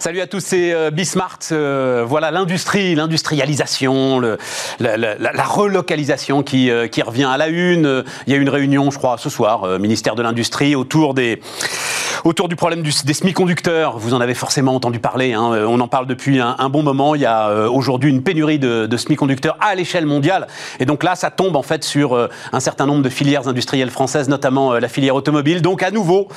Salut à tous, c'est euh, Bismart. Euh, voilà l'industrie, l'industrialisation, la, relocalisation qui, euh, qui, revient à la une. Il y a une réunion, je crois, ce soir, ministère de l'Industrie, autour des autour du problème des semi-conducteurs. Vous en avez forcément entendu parler. Hein. On en parle depuis un, bon moment. Il y a aujourd'hui une pénurie de, de semi-conducteurs à l'échelle mondiale. Et donc là, ça tombe en fait sur un certain nombre de filières industrielles françaises, notamment la filière automobile. Donc à nouveau,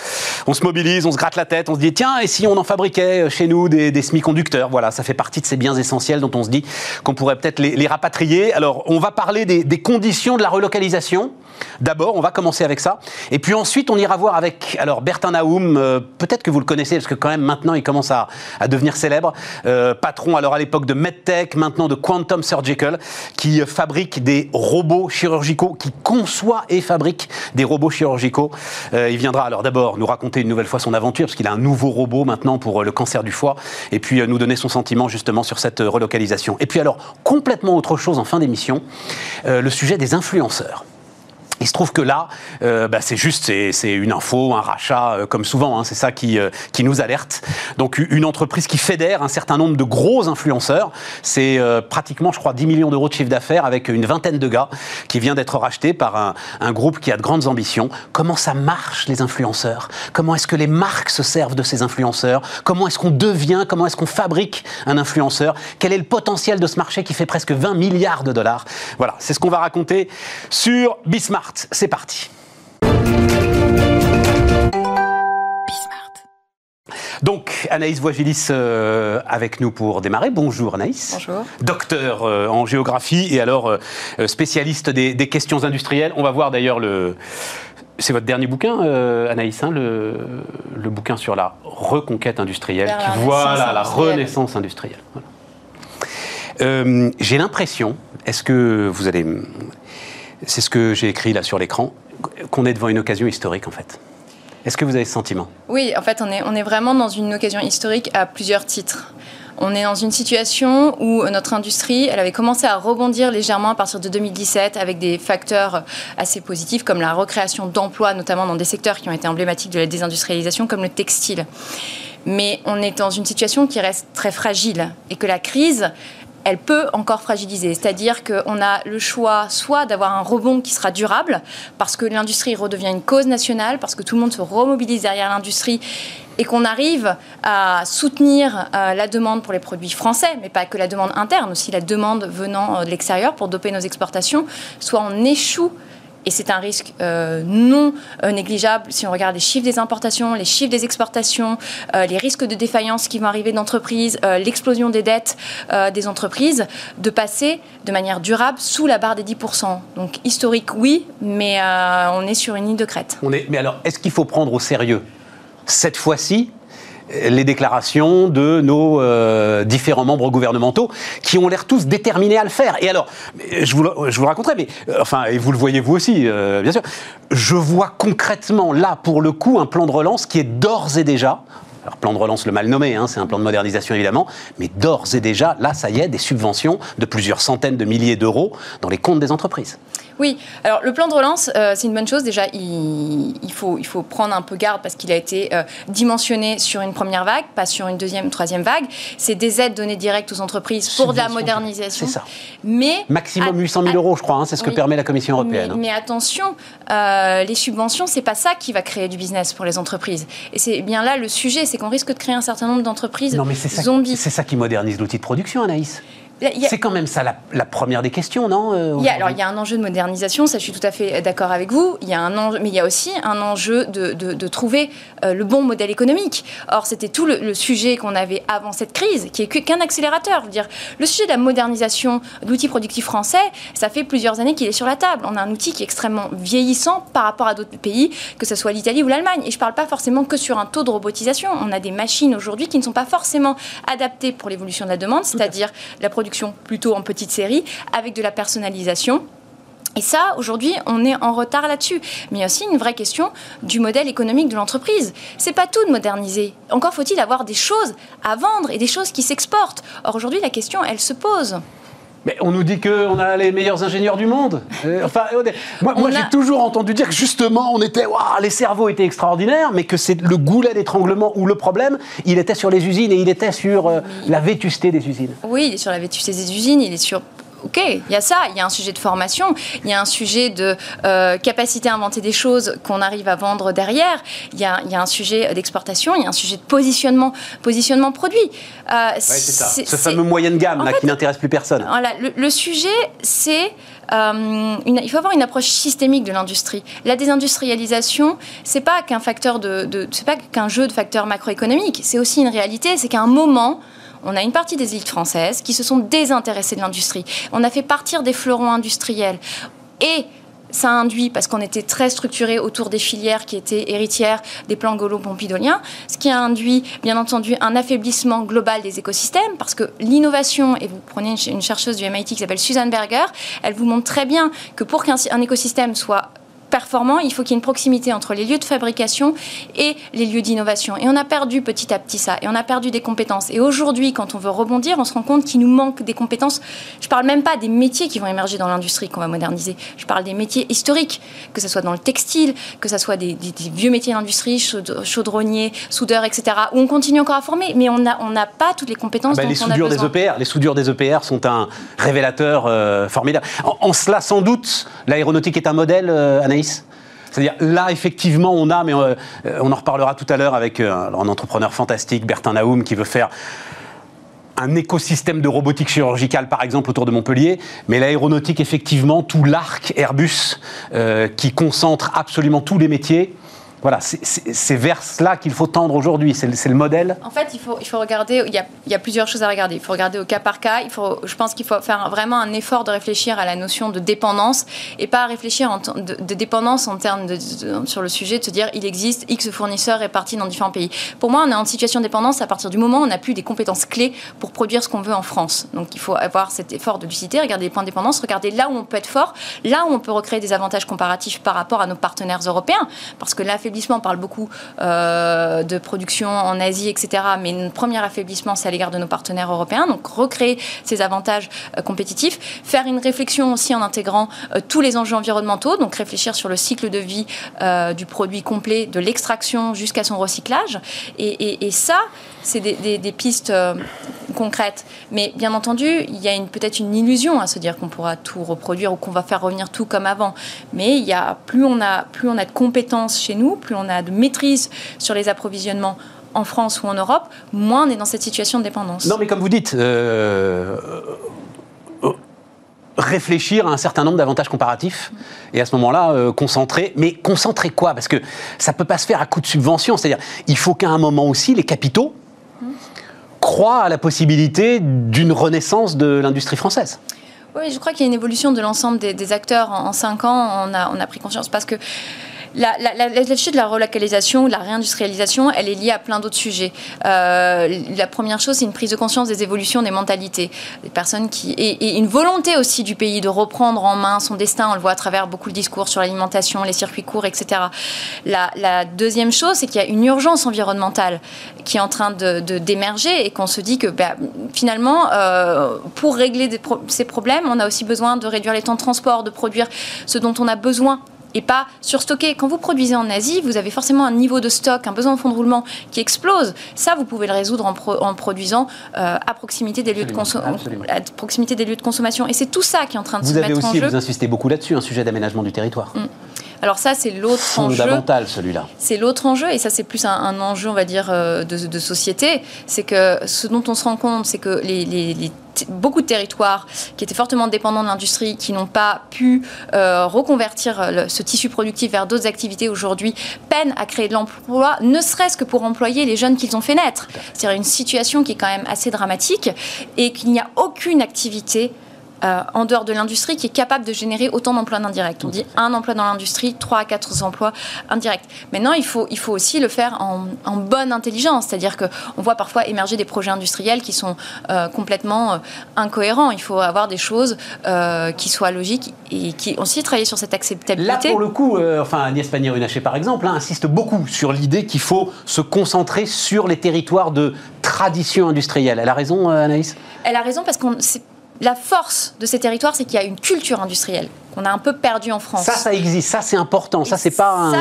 on se mobilise, on se gratte la tête, on se dit tiens, et si on en fabriquait chez nous des, semi-conducteurs? Voilà, ça fait partie de ces biens essentiels dont on se dit qu'on pourrait peut-être les, rapatrier. Alors, on va parler des, conditions de la relocalisation. D'abord, on va commencer avec ça. Et puis ensuite, on ira voir avec alors Bertin Naoum, euh, peut-être que vous le connaissez, parce que quand même maintenant, il commence à, devenir célèbre. Euh, patron alors à l'époque de MedTech, maintenant de Quantum Surgical, qui fabrique des robots chirurgicaux, qui conçoit et fabrique des robots chirurgicaux. Euh, il viendra alors d'abord nous raconter une nouvelle fois son aventure, parce qu'il a un nouveau robot maintenant pour le cancer du foie, et puis euh, nous donner son sentiment justement sur cette euh, relocalisation. Et puis alors, complètement autre chose en fin d'émission, euh, le sujet des influenceurs. Il se trouve que là, euh, bah, c'est juste, c'est une info, un rachat, euh, comme souvent, hein, c'est ça qui, euh, qui nous alerte. Donc une entreprise qui fédère un certain nombre de gros influenceurs, c'est pratiquement, je crois, 10 millions d'euros de chiffre d'affaires avec une vingtaine de gars qui vient d'être racheté par un, un, groupe qui a de grandes ambitions. Comment ça marche les influenceurs? Comment est-ce que les marques se servent de ces influenceurs? Comment est-ce qu'on devient Comment est-ce qu'on fabrique un influenceur? Quel est le potentiel de ce marché qui fait presque 20 milliards de dollars? Voilà, c'est ce qu'on va raconter sur C'est parti. Donc, Anaïs Voigilis euh, avec nous pour démarrer. Bonjour Anaïs. Bonjour. Docteur euh, en géographie et alors euh, spécialiste des, questions industrielles. On va voir d'ailleurs le... C'est votre dernier bouquin, Anaïs, hein, le, bouquin sur la reconquête industrielle. voilà, la renaissance industrielle. J'ai l'impression, est-ce que vous allez c'est ce que j'ai écrit là sur l'écran, qu'on est devant une occasion historique en fait. Est-ce que vous avez ce sentiment? Oui, en fait, on est, vraiment dans une occasion historique à plusieurs titres. On est dans une situation où notre industrie, elle avait commencé à rebondir légèrement à partir de 2017 avec des facteurs assez positifs comme la recréation d'emplois, notamment dans des secteurs qui ont été emblématiques de la désindustrialisation, comme le textile. Mais on est dans une situation qui reste très fragile et que la crise, elle peut encore fragiliser. C'est-à-dire qu'on a le choix soit d'avoir un rebond qui sera durable, parce que l'industrie redevient une cause nationale, parce que tout le monde se remobilise derrière l'industrie et qu'on arrive à soutenir euh, la demande pour les produits français, mais pas que la demande interne, aussi la demande venant euh, de l'extérieur pour doper nos exportations, soit on échoue et c'est un risque euh, non euh, négligeable si on regarde les chiffres des importations, les chiffres des exportations, euh, les risques de défaillance qui vont arriver d'entreprises, l'explosion des dettes des entreprises, de passer de manière durable sous la barre des 10%. Donc historique, oui, mais on est sur une ligne de crête. Mais alors, est-ce qu'il faut prendre au sérieux cette fois-ci les déclarations de nos euh, différents membres gouvernementaux qui ont l'air tous déterminés à le faire. Et alors, je vous, je vous raconterai, mais euh, enfin, et vous le voyez vous aussi, euh, bien sûr, je vois concrètement là, pour le coup, un plan de relance qui est d'ores et déjà, alors, plan de relance, le mal nommé, hein, c'est un plan de modernisation évidemment, mais d'ores et déjà, là, ça y est, des subventions de plusieurs centaines de milliers d'euros dans les comptes des entreprises. Oui, alors le plan de relance, euh, c'est une bonne chose. Déjà, il, faut, il faut prendre un peu garde parce qu'il a été euh, dimensionné sur une première vague, pas sur une deuxième, troisième vague. C'est des aides données directes aux entreprises pour de la modernisation. C'est ça. Mais Maximum 800 000 euros, je crois, hein, c'est ce que permet la Commission européenne. Mais, attention, euh, les subventions, c'est pas ça qui va créer du business pour les entreprises. Et c'est bien là le sujet, c'est qu'on risque de créer un certain nombre d'entreprises zombies. C'est ça qui modernise l'outil de production, Anaïs. C'est quand même ça la, première des questions, non euh, il y a, Alors, il y a un enjeu de modernisation, ça je suis tout à fait d'accord avec vous. Il y a un enjeu, mais il y a aussi un enjeu de, trouver euh, le bon modèle économique. Or, c'était tout le, sujet qu'on avait avant cette crise, qui est qu'un accélérateur. Je veux dire, le sujet de la modernisation de l'outil productif français, ça fait plusieurs années qu'il est sur la table. On a un outil qui est extrêmement vieillissant par rapport à d'autres pays, que ce soit l'Italie ou l'Allemagne. Et je ne parle pas forcément que sur un taux de robotisation. On a des machines aujourd'hui qui ne sont pas forcément adaptées pour l'évolution de la demande, c'est-à-dire la production plutôt en petite série, avec de la personnalisation. Et ça, aujourd'hui, on est en retard là-dessus. Mais il y a aussi une vraie question du modèle économique de l'entreprise. C'est pas tout de moderniser. Encore faut-il avoir des choses à vendre et des choses qui s'exportent. Or, aujourd'hui, la question, elle se pose. Mais on nous dit qu'on a les meilleurs ingénieurs du monde. Euh, enfin, moi, moi j'ai toujours entendu dire que justement, on était, les cerveaux étaient extraordinaires, mais que c'est le goulet d'étranglement ou le problème, il était sur les usines et il était sur euh, la vétusté des usines. Oui, il est sur la vétusté des usines, il est sur ok, il y a ça, il y a un sujet de formation, il y a un sujet de euh, capacité à inventer des choses qu'on arrive à vendre derrière, il y a, un sujet d'exportation, il y a un sujet de positionnement, positionnement produit. Euh, c'est ça, ce fameux moyenne gamme là, qui n'intéresse plus personne. Voilà, le, sujet, c'est euh, il faut avoir une approche systémique de l'industrie. La désindustrialisation, c'est pas qu'un facteur de, de c'est pas qu'un jeu de facteurs macroéconomiques, c'est aussi une réalité, c'est qu'à un moment on a une partie des élites françaises qui se sont désintéressées de l'industrie. On a fait partir des fleurons industriels. Et ça induit, parce qu'on était très structuré autour des filières qui étaient héritières des plans gaulo-pompidoliens, ce qui a induit, bien entendu, un affaiblissement global des écosystèmes, parce que l'innovation, et vous prenez une chercheuse du MIT qui s'appelle Susan Berger, elle vous montre très bien que pour qu'un écosystème soit performant, il faut qu'il y ait une proximité entre les lieux de fabrication et les lieux d'innovation. Et on a perdu petit à petit ça, et on a perdu des compétences. Et aujourd'hui, quand on veut rebondir, on se rend compte qu'il nous manque des compétences. Je ne parle même pas des métiers qui vont émerger dans l'industrie qu'on va moderniser. Je parle des métiers historiques, que ce soit dans le textile, que ce soit des, vieux métiers d'industrie, chaudronnier, soudeur, etc., où on continue encore à former, mais on n'a on pas toutes les compétences ah bah, les soudures Des EPR, les soudures des EPR sont un révélateur euh, formidable. En, cela, sans doute, l'aéronautique est un modèle, euh, Anaïs? C'est-à-dire là, effectivement, on a, mais euh, on, en reparlera tout à l'heure avec euh, un entrepreneur fantastique, Bertin Naoum, qui veut faire un écosystème de robotique chirurgicale, par exemple, autour de Montpellier, mais l'aéronautique, effectivement, tout l'arc Airbus euh, qui concentre absolument tous les métiers, voilà, c'est vers cela qu'il faut tendre aujourd'hui. C'est le, modèle. En fait, il faut, il faut regarder. Il y, a, plusieurs choses à regarder. Il faut regarder au cas par cas. Il faut, je pense qu'il faut faire vraiment un effort de réfléchir à la notion de dépendance et pas à réfléchir de, dépendance en termes sur le sujet de se dire il existe X fournisseurs répartis dans différents pays. Pour moi, on est en situation de dépendance à partir du moment où on n'a plus des compétences clés pour produire ce qu'on veut en France. Donc, il faut avoir cet effort de lucidité, regarder les points de dépendance, regarder là où on peut être fort, là où on peut recréer des avantages comparatifs par rapport à nos partenaires européens, parce que on parle beaucoup euh, de production en Asie, etc. Mais notre premier affaiblissement, c'est à l'égard de nos partenaires européens. Donc, recréer ces avantages euh, compétitifs. Faire une réflexion aussi en intégrant euh, tous les enjeux environnementaux. Donc, réfléchir sur le cycle de vie du produit complet, de l'extraction jusqu'à son recyclage. Et, ça, c'est des, pistes concrètes. Mais bien entendu, il y a peut-être une illusion à se dire qu'on pourra tout reproduire ou qu'on va faire revenir tout comme avant. Mais y a, plus, on a, plus on a de compétences chez nous, plus on a de maîtrise sur les approvisionnements en France ou en Europe, moins on est dans cette situation de dépendance. Non, mais comme vous dites, euh, euh, réfléchir à un certain nombre d'avantages comparatifs et à ce moment-là euh, concentrer. Mais concentrer quoi? Parce que ça ne peut pas se faire à coup de subvention. C'est-à-dire, il faut qu'à un moment aussi les capitaux croient à la possibilité d'une renaissance de l'industrie française. Oui, je crois qu'il y a une évolution de l'ensemble des, acteurs. En, en cinq ans, on a, on a pris conscience parce que la, la, de la relocalisation, de la réindustrialisation, elle est liée à plein d'autres sujets. Euh, la première chose, c'est une prise de conscience des évolutions des mentalités, des personnes qui et, une volonté aussi du pays de reprendre en main son destin. On le voit à travers beaucoup de discours sur l'alimentation, les circuits courts, etc. La, deuxième chose, c'est qu'il y a une urgence environnementale qui est en train de d'émerger et qu'on se dit que bah, finalement, euh, pour régler ces problèmes, on a aussi besoin de réduire les temps de transport, de produire ce dont on a besoin et pas surstocker. Quand vous produisez en Asie, vous avez forcément un niveau de stock, un besoin de fonds de roulement qui explose. Ça, vous pouvez le résoudre en, produisant euh, à, proximité des lieux de à proximité des lieux de consommation. Et c'est tout ça qui est en train de se mettre en jeu. Vous avez aussi, vous insistez beaucoup là-dessus, un sujet d'aménagement du territoire. Mm. Alors ça, c'est l'autre enjeu. Fondamental, celui-là. C'est l'autre enjeu, et ça, c'est plus un, enjeu, on va dire, euh, de, société. C'est que ce dont on se rend compte, c'est que les, beaucoup de territoires qui étaient fortement dépendants de l'industrie, qui n'ont pas pu euh, reconvertir ce tissu productif vers d'autres activités aujourd'hui, peinent à créer de l'emploi, ne serait-ce que pour employer les jeunes qu'ils ont fait naître. C'est-à-dire une situation qui est quand même assez dramatique et qu'il n'y a aucune activité euh, en dehors de l'industrie qui est capable de générer autant d'emplois indirects. On dit un emploi dans l'industrie, trois à quatre emplois indirects. Maintenant, il faut, il faut aussi le faire en, bonne intelligence, c'est-à-dire qu'on voit parfois émerger des projets industriels qui sont euh, complètement euh, incohérents. Il faut avoir des choses qui soient logiques et qui aussi travailler sur cette acceptabilité. Là, pour le coup, enfin, Agnès Pannier-Runacher, par exemple, hein, insiste beaucoup sur l'idée qu'il faut se concentrer sur les territoires de tradition industrielle. Elle a raison, Anaïs? Elle a raison parce qu'on la force de ces territoires, c'est qu'il y a une culture industrielle qu'on a un peu perdu en France. Ça, ça existe, ça c'est important, ça c'est pas,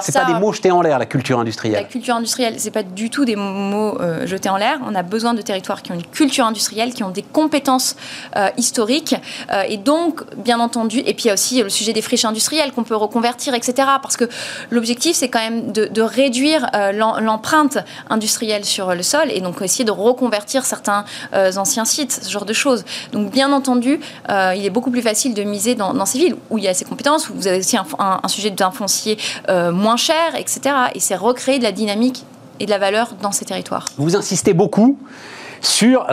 c'est pas des mots jetés en l'air, la culture industrielle. La culture industrielle, c'est pas du tout des mots euh, jetés en l'air. On a besoin de territoires qui ont une culture industrielle, qui ont des compétences euh, historiques, euh, et donc, bien entendu, et puis il y a aussi le sujet des friches industrielles qu'on peut reconvertir, etc. Parce que l'objectif, c'est quand même de, de réduire l'empreinte industrielle sur le sol, et donc essayer de reconvertir certains anciens sites, ce genre de choses. Donc, bien entendu, il est beaucoup plus facile de miser dans villes où il y a ces compétences, où vous avez aussi un, sujet d'un foncier euh, moins cher, etc. Et c'est recréer de la dynamique et de la valeur dans ces territoires. Vous insistez beaucoup sur,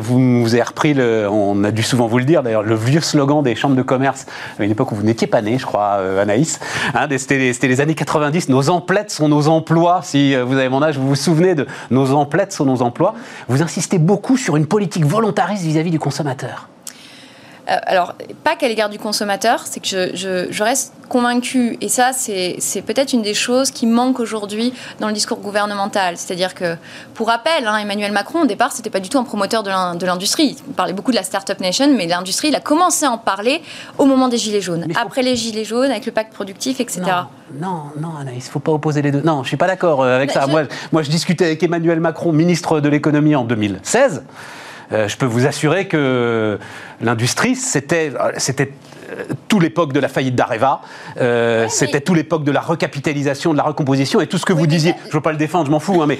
vous, avez repris, on a dû souvent vous le dire d'ailleurs, le vieux slogan des chambres de commerce, à une époque où vous n'étiez pas né, je crois, euh, Anaïs, hein, c'était les années 90, nos emplettes sont nos emplois, si euh, vous avez mon âge, vous vous souvenez de nos emplettes sont nos emplois. Vous insistez beaucoup sur une politique volontariste vis à -vis du consommateur. Euh, alors, pas qu'à l'égard du consommateur, c'est que je, reste convaincue, et ça, c'est peut-être une des choses qui manque aujourd'hui dans le discours gouvernemental. C'est-à-dire que, pour rappel, hein, Emmanuel Macron, au départ, c'était pas du tout un promoteur de l'industrie. Il parlait beaucoup de la Startup Nation, mais l'industrie, il a commencé à en parler au moment des Gilets jaunes. Après les Gilets jaunes, avec le pacte productif, etc. Non, non, Anaïs, il ne faut pas opposer les deux. Non, je ne suis pas d'accord euh, avec ça. Moi, moi, je discutais avec Emmanuel Macron, ministre de l'économie en 2016. Euh, je peux vous assurer que l'industrie, c'était, euh, tout l'époque de la faillite d'Areva, euh, c'était tout l'époque de la recapitalisation, de la recomposition et tout ce que vous disiez. Je ne veux pas le défendre, je m'en fous, hein, mais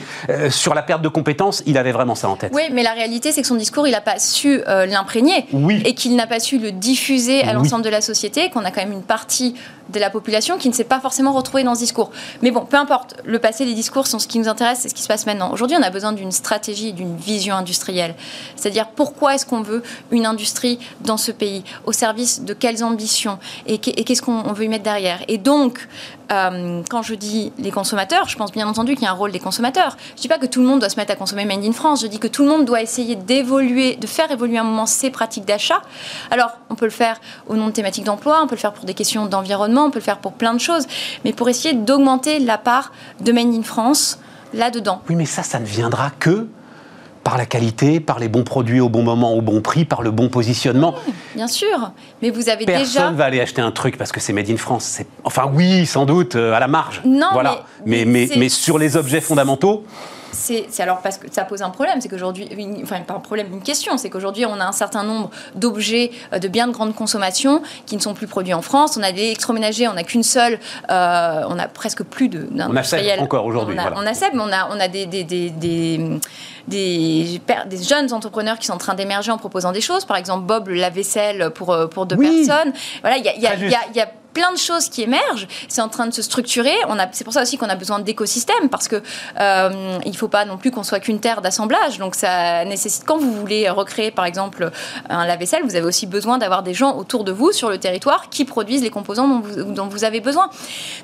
sur la perte de compétences, il avait vraiment ça en tête. Oui, mais la réalité, c'est que son discours, il n'a pas su l'imprégner et qu'il n'a pas su le diffuser à l'ensemble de la société, qu'on a quand même une partie de la population qui ne s'est pas forcément retrouvée dans ce discours. Mais bon, peu importe, le passé, les discours sont ce qui nous intéresse, c'est ce qui se passe maintenant. Aujourd'hui, on a besoin d'une stratégie, d'une vision industrielle. C'est-à-dire pourquoi est-ce qu'on veut une industrie dans ce pays, au service de quelles ambitions et qu'est-ce qu'on veut y mettre derrière. Et donc, euh, quand je dis les consommateurs, je pense bien entendu qu'il y a un rôle des consommateurs. Je ne dis pas que tout le monde doit se mettre à consommer Made in France, je dis que tout le monde doit essayer d'évoluer, de faire évoluer un moment ses pratiques d'achat. Alors, on peut le faire au nom de thématiques d'emploi, on peut le faire pour des questions d'environnement, on peut le faire pour plein de choses, mais pour essayer d'augmenter la part de Made in France là-dedans. Oui, mais ça, ça ne viendra que par la qualité, par les bons produits au bon moment, au bon prix, par le bon positionnement. bien sûr, mais vous avez déjà... Personne va aller acheter un truc parce que c'est made in France. Enfin oui, sans doute, euh, à la marge. Non, voilà. mais, mais, mais sur les objets fondamentaux c'est alors parce que ça pose un problème, c'est qu'aujourd'hui, enfin pas un problème, une question, c'est qu'aujourd'hui on a un certain nombre d'objets euh, de biens de grande consommation qui ne sont plus produits en France. On a des électroménagers, on n'a qu'une seule, euh, on a presque plus de On a encore aujourd'hui. On, a SEB, mais on a, on a des, des, des, des des, des, jeunes entrepreneurs qui sont en train d'émerger en proposant des choses. Par exemple, Bob, le lave-vaisselle pour, euh, pour deux personnes. Voilà, il y a, y, a, y a plein de choses qui émergent. C'est en train de se structurer. On a, c'est pour ça aussi qu'on a besoin d'écosystèmes parce que euh, il faut pas non plus qu'on soit qu'une terre d'assemblage. Donc ça nécessite quand vous voulez recréer par exemple un lave-vaisselle, vous avez aussi besoin d'avoir des gens autour de vous sur le territoire qui produisent les composants dont vous, dont vous avez besoin.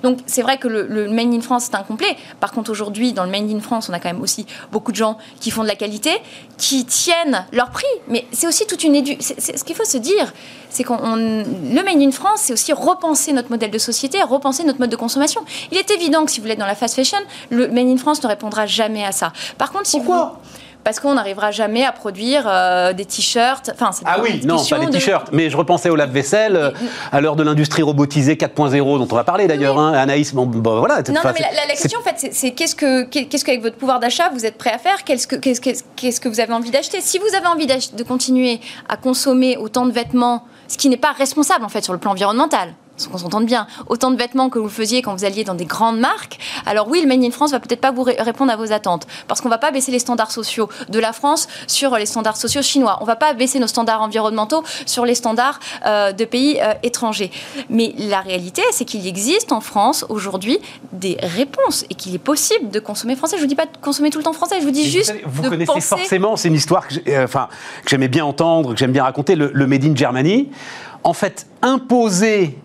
Donc c'est vrai que le, le Made in France est incomplet. Par contre aujourd'hui dans le Made in France, on a quand même aussi beaucoup de gens qui font de la qualité, qui tiennent leur prix. Mais c'est aussi toute une édu... ce qu'il faut se dire, c'est qu'on le Made in France, c'est aussi repenser notre modèle de société, repenser notre mode de consommation. Il est évident que si vous êtes dans la fast fashion, le Made in France ne répondra jamais à ça. Par contre, si Pourquoi? Parce qu'on n'arrivera jamais à produire euh, des t-shirts. Enfin, ah oui, non, pas des t-shirts. Mais je repensais au lave-vaisselle, euh, à l'heure de l'industrie robotisée 4.0, dont on va parler d'ailleurs, hein, Anaïs. Bon, voilà. Non, non mais la, question, en fait, c'est qu'est-ce que, qu'est-ce qu'avec votre pouvoir d'achat, vous êtes prêt à faire? Qu'est-ce que, qu'est-ce, qu'est-ce que vous avez envie d'acheter? Si vous avez envie de continuer à consommer autant de vêtements, ce qui n'est pas responsable, en fait, sur le plan environnemental, qu'on s'entende bien, autant de vêtements que vous faisiez quand vous alliez dans des grandes marques, alors oui, le Made in France va peut-être pas vous répondre à vos attentes, parce qu'on va pas baisser les standards sociaux de la France sur les standards sociaux chinois. On va pas baisser nos standards environnementaux sur les standards euh, de pays euh, étrangers. Mais la réalité, c'est qu'il existe en France aujourd'hui des réponses et qu'il est possible de consommer français. Je vous dis pas de consommer tout le temps français, je vous dis juste vous, vous connaissez forcément, c'est une histoire que euh, j'aimais bien entendre, que j'aime bien raconter, le, le Made in Germany. En fait, imposer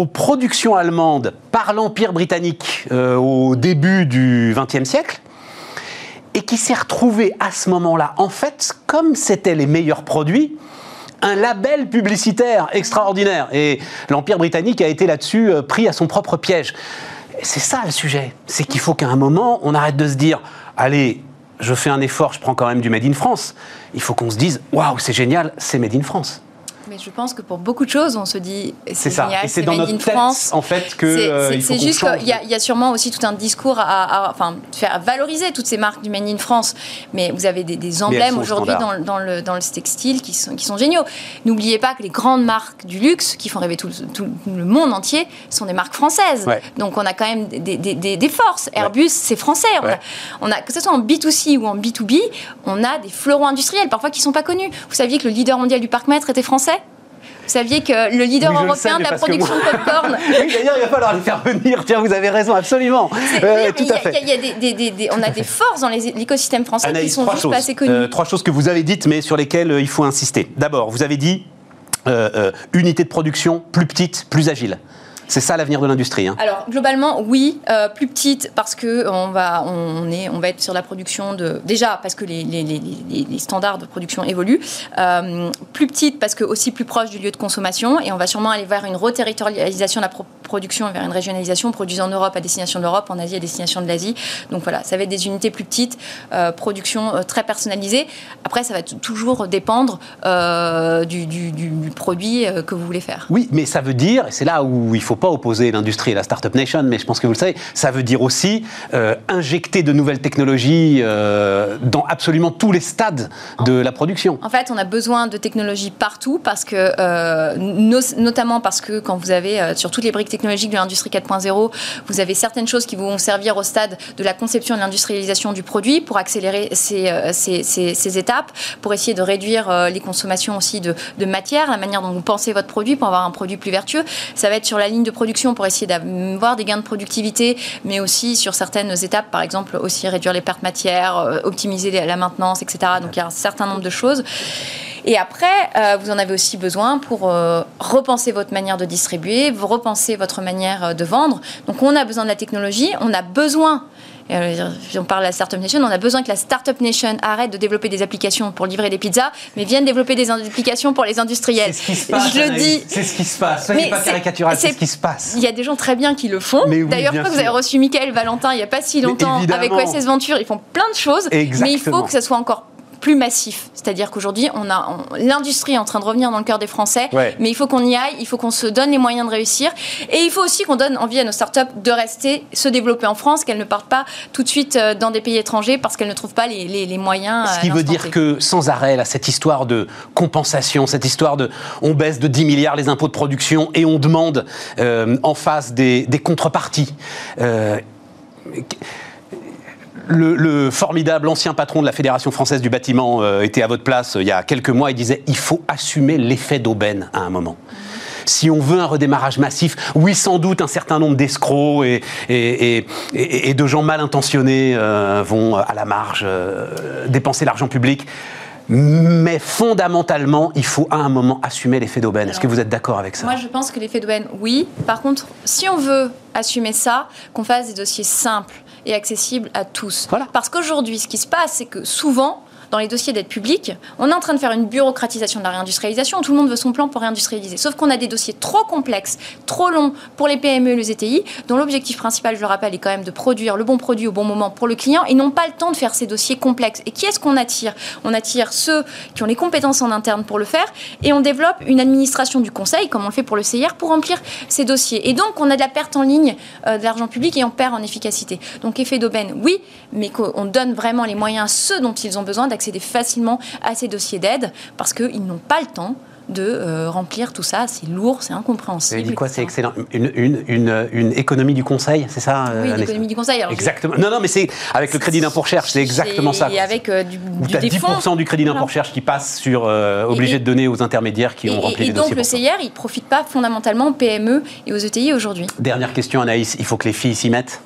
aux productions allemandes par l'Empire britannique euh, au début du XXe siècle, et qui s'est retrouvé à ce moment-là, en fait, comme c'était les meilleurs produits, un label publicitaire extraordinaire. Et l'Empire britannique a été là-dessus euh, pris à son propre piège. C'est ça le sujet. C'est qu'il faut qu'à un moment, on arrête de se dire, allez, je fais un effort, je prends quand même du Made in France. Il faut qu'on se dise, waouh, c'est génial, c'est Made in France. Mais je pense que pour beaucoup de choses, on se dit c'est génial, c'est dans notre tête, France. en fait que c'est euh, juste qu'il y, y, a sûrement aussi tout un discours à, enfin, faire valoriser toutes ces marques du Made in France. Mais vous avez des, emblèmes aujourd'hui dans, dans, le, dans le textile qui sont, qui sont géniaux. N'oubliez pas que les grandes marques du luxe qui font rêver tout, tout le monde entier sont des marques françaises. Donc on a quand même des, des, des forces. Airbus, c'est français. On, a, que ce soit en B2C ou en B2B, on a des fleurons industriels parfois qui ne sont pas connus. Vous saviez que le leader mondial du parc-mètre était français? Saviez que le leader européen de la production de popcorn. oui, d'ailleurs, il va falloir les faire venir. Tiens, vous avez raison, absolument. Euh, tout à fait. Y a, des, des, des, on a des forces dans l'écosystème français qui sont juste pas assez connues. Euh, trois choses que vous avez dites, mais sur lesquelles euh, il faut insister. D'abord, vous avez dit euh, unité de production plus petite, plus agile. C'est ça l'avenir de l'industrie. Hein. Alors globalement, oui, euh, plus petite parce que on va, on va être sur la production de déjà parce que les, standards de production évoluent. Euh, plus petite parce que aussi plus proche du lieu de consommation et on va sûrement aller vers une reterritorialisation de la production vers une régionalisation, produisant en Europe à destination de l'Europe, en Asie à destination de l'Asie. Donc voilà, ça va être des unités plus petites, euh, production très personnalisée. Après, ça va toujours dépendre du, du, du, produit que vous voulez faire. Oui, mais ça veut dire, et c'est là où il faut pas opposer l'industrie et la Startup Nation, mais je pense que vous le savez, ça veut dire aussi euh, injecter de nouvelles technologies euh, dans absolument tous les stades de la production. En fait, on a besoin de technologies partout, parce que, euh, notamment parce que quand vous avez sur toutes les briques technologiques de l'industrie 4.0, vous avez certaines choses qui vont servir au stade de la conception et de l'industrialisation du produit pour accélérer ces, ces, ces, étapes, pour essayer de réduire les consommations aussi de, de matière, la manière dont vous pensez votre produit pour avoir un produit plus vertueux. Ça va être sur la ligne de production pour essayer d'avoir des gains de productivité, mais aussi sur certaines étapes, par exemple aussi réduire les pertes matières, euh, optimiser la maintenance, etc. Donc il y a un certain nombre de choses. Et après, euh, vous en avez aussi besoin pour euh, repenser votre manière de distribuer, repenser votre manière de vendre. Donc on a besoin de la technologie, on a besoin euh, on parle de la Startup Nation, on a besoin que la Startup Nation arrête de développer des applications pour livrer des pizzas, mais vienne développer des applications pour les industriels. C'est ce qui se passe. Je le dis. C'est ce qui se passe. Soyez pas caricatural, c'est ce qui se passe. Il y a des gens très bien qui le font. D'ailleurs, crois que vous avez reçu Michael Valentin il n'y a pas si longtemps avec OSS Venture. Ils font plein de choses, mais il faut que ça soit encore plus massif. C'est-à-dire qu'aujourd'hui, on a l'industrie est en train de revenir dans le cœur des Français, mais il faut qu'on y aille, il faut qu'on se donne les moyens de réussir, et il faut aussi qu'on donne envie à nos startups de rester, se développer en France, qu'elles ne partent pas tout de suite euh, dans des pays étrangers parce qu'elles ne trouvent pas les, les, moyens. Ce qui veut dire que sans arrêt, là, cette histoire de compensation, cette histoire de on baisse de 10 milliards les impôts de production et on demande euh, en face des, des contreparties. Euh, le, formidable ancien patron de la Fédération française du bâtiment euh, était à votre place euh, il y a quelques mois. Il disait il faut assumer l'effet d'aubaine à un moment. Si on veut un redémarrage massif, oui, sans doute un certain nombre d'escrocs et, et, de gens mal intentionnés euh, vont à la marge dépenser l'argent public. Mais fondamentalement, il faut à un moment assumer l'effet d'aubaine. Est-ce que vous êtes d'accord avec ça? Moi, je pense que l'effet d'aubaine, oui. Par contre, si on veut assumer ça, qu'on fasse des dossiers simples et accessibles à tous. Parce qu'aujourd'hui, ce qui se passe, c'est que souvent, dans les dossiers d'aide publique, on est en train de faire une bureaucratisation de la réindustrialisation. Tout le monde veut son plan pour réindustrialiser. Sauf qu'on a des dossiers trop complexes, trop longs pour les PME et les ETI, dont l'objectif principal, je le rappelle, est quand même de produire le bon produit au bon moment pour le client. Ils n'ont pas le temps de faire ces dossiers complexes. Et qui est-ce qu'on attire? On attire ceux qui ont les compétences en interne pour le faire et on développe une administration du conseil, comme on le fait pour le CIR, pour remplir ces dossiers. Et donc, on a de la perte en ligne euh, de l'argent public et on perd en efficacité. Donc, effet d'aubaine, oui, mais qu'on donne vraiment les moyens à ceux dont ils ont besoin accéder facilement à ces dossiers d'aide parce qu'ils n'ont pas le temps de euh, remplir tout ça. C'est lourd, c'est incompréhensible. Vous dit quoi C'est excellent. Une, une, une, économie du conseil, c'est ça euh, Oui, une économie du conseil. exactement. Non, non, mais c'est avec le crédit d'impôt recherche, c'est exactement ça. Et avec euh, du, du, as 10% du crédit d'impôt recherche qui passe sur obligé de donner aux intermédiaires qui ont rempli les dossiers. Et donc le CIR, il ne profite pas fondamentalement aux PME et aux ETI aujourd'hui. Dernière question, Anaïs. Il faut que les filles s'y mettent?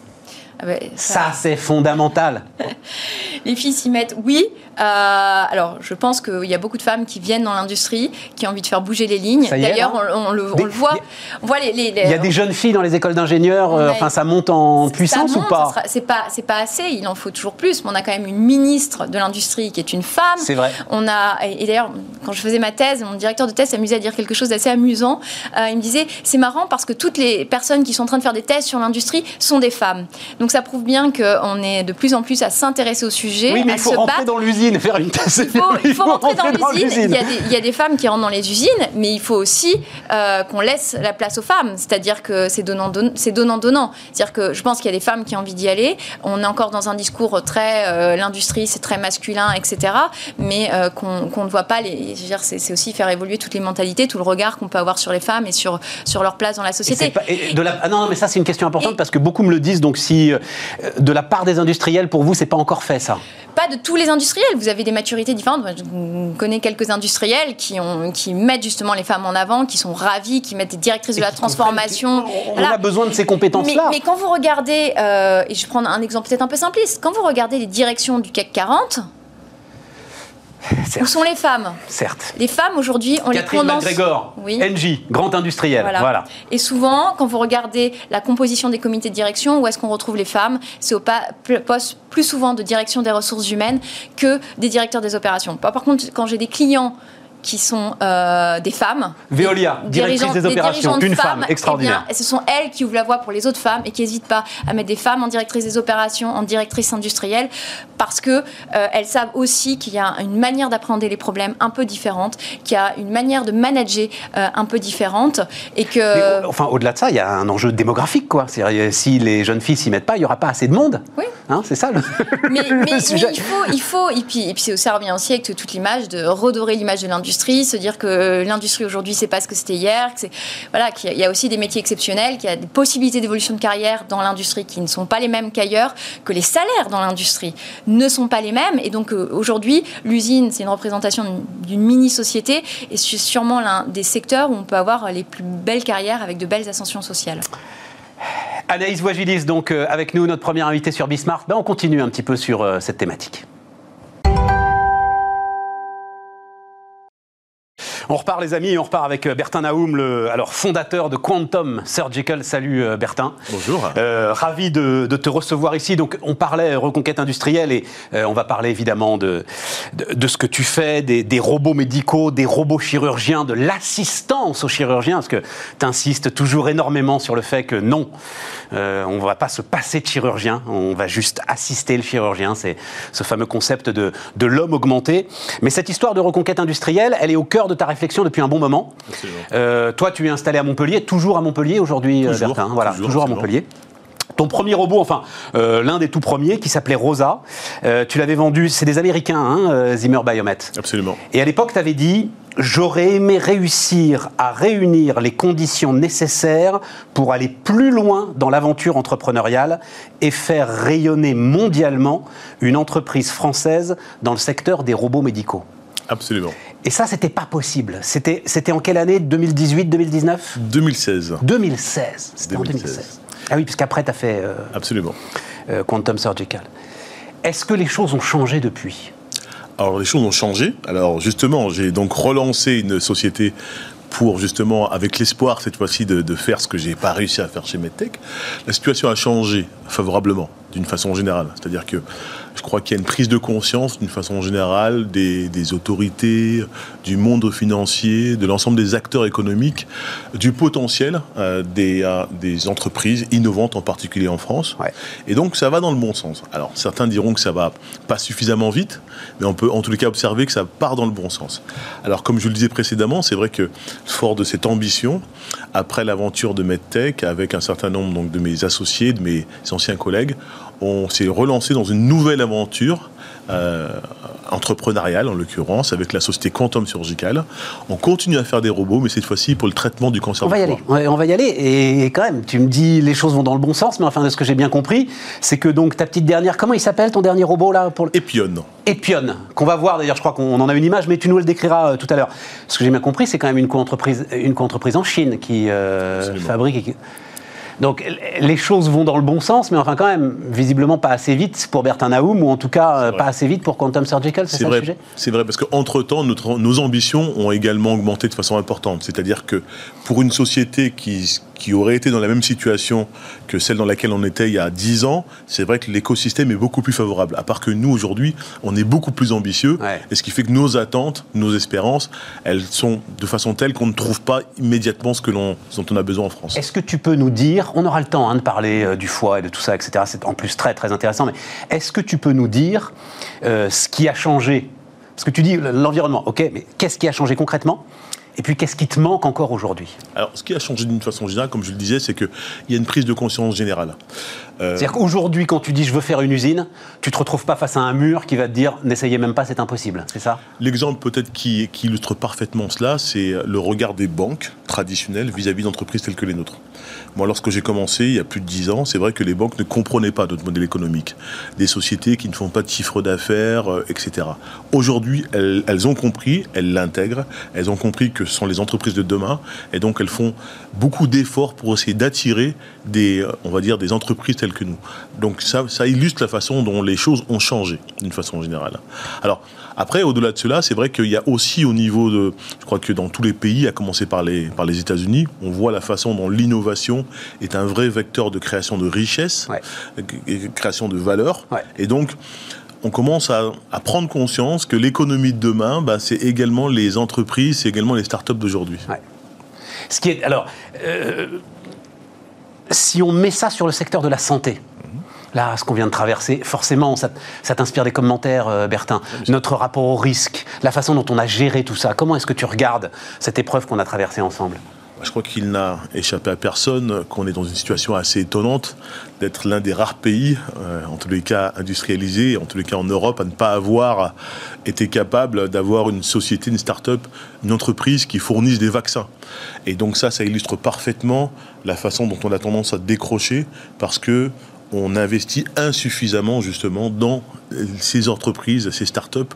Ah ben, ça, c'est fondamental. les filles s'y mettent, oui, Alors, je pense qu'il y a beaucoup de femmes qui viennent dans l'industrie, qui ont envie de faire bouger les lignes. D'ailleurs, on, le, voit. On voit les, il y a des jeunes filles dans les écoles d'ingénieurs. enfin, ça monte en puissance ou pas C'est pas, c'est pas assez. Il en faut toujours plus. Mais on a quand même une ministre de l'industrie qui est une femme. C'est vrai. On a et, d'ailleurs, quand je faisais ma thèse, mon directeur de thèse s'amusait à dire quelque chose d'assez amusant. il me disait, c'est marrant parce que toutes les personnes qui sont en train de faire des thèses sur l'industrie sont des femmes. Donc ça prouve bien qu'on est de plus en plus à s'intéresser au sujet. Oui, mais il faut rentrer dans l'usine, faire une thèse. Il faut, rentrer, dans, l'usine. Il, y a des femmes qui rentrent dans les usines, mais il faut aussi euh, qu'on laisse la place aux femmes. C'est-à-dire que c'est donnant-donnant. Donnant, C'est-à-dire que je pense qu'il y a des femmes qui ont envie d'y aller. On est encore dans un discours très euh, l'industrie, c'est très masculin, etc. Mais euh, qu'on ne voit pas. Les, c'est aussi faire évoluer toutes les mentalités, tout le regard qu'on peut avoir sur les femmes et sur, sur leur place dans la société. de la, ah non, mais ça c'est une question importante parce que beaucoup me le disent. Donc si de la part des industriels, pour vous, c'est pas encore fait ça? Pas de tous les industriels. Vous avez des maturités différentes. je connais quelques industriels qui, ont, qui mettent justement les femmes en avant, qui sont ravis, qui mettent des directrices de la transformation. On a besoin de ces compétences-là. Mais, quand vous regardez, euh, et je prends un exemple peut-être un peu simpliste, quand vous regardez les directions du CAC 40, où sont les femmes Certes. Les femmes aujourd'hui, on Catherine les condense. McGregor, oui. NJ, grand industriel. Voilà. Et souvent, quand vous regardez la composition des comités de direction, où est-ce qu'on retrouve les femmes C'est au poste plus souvent de direction des ressources humaines que des directeurs des opérations. Par contre, quand j'ai des clients qui sont euh, des femmes. Veolia, directrice des opérations, une femme extraordinaire. et ce sont elles qui ouvrent la voie pour les autres femmes et qui n'hésitent pas à mettre des femmes en directrice des opérations, en directrice industrielle, parce que euh, elles savent aussi qu'il y a une manière d'appréhender les problèmes un peu différente, qu'il y a une manière de manager euh, un peu différente, et que. enfin, au-delà de ça, il y a un enjeu démographique, quoi. Si les jeunes filles s'y mettent pas, il y aura pas assez de monde. Oui. Hein, c'est ça le, mais, mais, sujet. il faut, il faut, et puis, et puis ça revient aussi avec toute l'image de redorer l'image de l'industrie se dire que l'industrie aujourd'hui, c'est pas ce que c'était hier, voilà, qu'il y a aussi des métiers exceptionnels, qu'il y a des possibilités d'évolution de carrière dans l'industrie qui ne sont pas les mêmes qu'ailleurs, que les salaires dans l'industrie ne sont pas les mêmes. Et donc euh, aujourd'hui, l'usine, c'est une représentation d'une mini-société et c'est sûrement l'un des secteurs où on peut avoir les plus belles carrières avec de belles ascensions sociales. Anaïs Wagilis, donc euh, avec nous, notre première invitée sur Bismarck. Ben, on continue un petit peu sur euh, cette thématique. On repart les amis, on repart avec euh, Bertin Naoum, le alors, fondateur de Quantum Surgical. Salut euh, Bertin. Bonjour. Euh, ravi de, te recevoir ici. Donc on parlait reconquête industrielle et on va parler évidemment de, de, ce que tu fais, des, robots médicaux, des robots chirurgiens, de l'assistance aux chirurgiens, parce que tu insistes toujours énormément sur le fait que non, on ne va pas se passer de chirurgien, on va juste assister le chirurgien. C'est ce fameux concept de, de l'homme augmenté. Mais cette histoire de reconquête industrielle, elle est au cœur de ta réflexion depuis un bon moment. Euh, toi, tu es installé à Montpellier, toujours à Montpellier aujourd'hui, euh, Bertin. Voilà, toujours, à Montpellier. Ton premier robot, enfin euh, l'un des tout premiers, qui s'appelait Rosa, tu l'avais vendu, c'est des Américains, hein, Zimmer Biomet. Absolument. Et à l'époque, tu avais dit, j'aurais aimé réussir à réunir les conditions nécessaires pour aller plus loin dans l'aventure entrepreneuriale et faire rayonner mondialement une entreprise française dans le secteur des robots médicaux. Absolument. Et ça, c'était pas possible. C'était, c'était en quelle année? 2018, 2019 2016. 2016. C'était en 2016. Ah oui, puisqu'après, tu as fait. Euh, Absolument. Euh, Quantum Surgical. Est-ce que les choses ont changé depuis? Alors les choses ont changé. Alors justement, j'ai donc relancé une société pour justement, avec l'espoir cette fois-ci de, de, faire ce que j'ai pas réussi à faire chez MedTech. La situation a changé favorablement d'une façon générale. C'est-à-dire que je crois qu'il y a une prise de conscience d'une façon générale des, autorités, du monde financier, de l'ensemble des acteurs économiques, du potentiel euh, des, euh, des, entreprises innovantes, en particulier en France. Et donc ça va dans le bon sens. Alors certains diront que ça va pas suffisamment vite, mais on peut en tous les cas observer que ça part dans le bon sens. Alors comme je le disais précédemment, c'est vrai que fort de cette ambition, après l'aventure de MedTech, avec un certain nombre donc, de mes associés, de mes anciens collègues, on s'est relancé dans une nouvelle aventure euh, entrepreneuriale en l'occurrence avec la société Quantum Surgical. On continue à faire des robots, mais cette fois-ci pour le traitement du cancer. On va y aller. On va y aller. Et quand même, tu me dis les choses vont dans le bon sens, mais enfin de ce que j'ai bien compris, c'est que donc ta petite dernière, comment il s'appelle ton dernier robot là pour le... Epion. Epion, qu'on va voir d'ailleurs. Je crois qu'on en a une image, mais tu nous le décriras euh, tout à l'heure. Ce que j'ai bien compris, c'est quand même une co-entreprise, une co-entreprise en Chine qui euh, fabrique. Donc les choses vont dans le bon sens, mais enfin quand même, visiblement pas assez vite pour Bertin Naoum, ou en tout cas euh, pas assez vite pour Quantum Surgical, c'est ça vrai, le sujet? C'est vrai, parce qu'entre-temps, nos ambitions ont également augmenté de façon importante. C'est-à-dire que pour une société qui, qui aurait été dans la même situation que celle dans laquelle on était il y a 10 ans, c'est vrai que l'écosystème est beaucoup plus favorable. À part que nous, aujourd'hui, on est beaucoup plus ambitieux, et ce qui fait que nos attentes, nos espérances, elles sont de façon telle qu'on ne trouve pas immédiatement ce que l'on, dont on a besoin en France. Est-ce que tu peux nous dire, on aura le temps hein, de parler euh, du foie et de tout ça, etc. C'est en plus très très intéressant, mais est-ce que tu peux nous dire euh, ce qui a changé? Parce que tu dis l'environnement, ok, mais qu'est-ce qui a changé concrètement? Et puis, qu'est-ce qui te manque encore aujourd'hui? Alors, ce qui a changé d'une façon générale, comme je le disais, c'est qu'il y a une prise de conscience générale. Euh, C'est-à-dire qu'aujourd'hui, quand tu dis je veux faire une usine, tu te retrouves pas face à un mur qui va te dire n'essayez même pas, c'est impossible. C'est ça? L'exemple peut-être qui, qui, illustre parfaitement cela, c'est le regard des banques traditionnelles vis-à-vis d'entreprises telles que les nôtres. Moi, lorsque j'ai commencé, il y a plus de 10 ans, c'est vrai que les banques ne comprenaient pas notre modèle économique. Des sociétés qui ne font pas de chiffre d'affaires, euh, etc. Aujourd'hui, elles, elles, ont compris, elles l'intègrent, elles ont compris que ce sont les entreprises de demain, et donc elles font beaucoup d'efforts pour essayer d'attirer des, euh, on va dire, des entreprises que nous. Donc ça, ça illustre la façon dont les choses ont changé, d'une façon générale. Alors, après, au-delà de cela, c'est vrai qu'il y a aussi au niveau de, je crois que dans tous les pays, à commencer par les, par les États-Unis, on voit la façon dont l'innovation est un vrai vecteur de création de richesse, ouais. création de valeur. Ouais. Et donc, on commence à, à prendre conscience que l'économie de demain, bah, c'est également les entreprises, c'est également les startups d'aujourd'hui. Ouais. Ce qui est, alors, euh, si on met ça sur le secteur de la santé, là, ce qu'on vient de traverser, forcément, ça, t'inspire des commentaires, euh, Bertin. Notre rapport au risque, la façon dont on a géré tout ça. Comment est-ce que tu regardes cette épreuve qu'on a traversée ensemble? Je crois qu'il n'a échappé à personne qu'on est dans une situation assez étonnante d'être l'un des rares pays, euh, en tous les cas industrialisés, en tous les cas en Europe, à ne pas avoir été capable d'avoir une société, une start-up, une entreprise qui fournisse des vaccins. Et donc ça, ça illustre parfaitement la façon dont on a tendance à décrocher parce que on investit insuffisamment justement dans ces entreprises, ces start-up,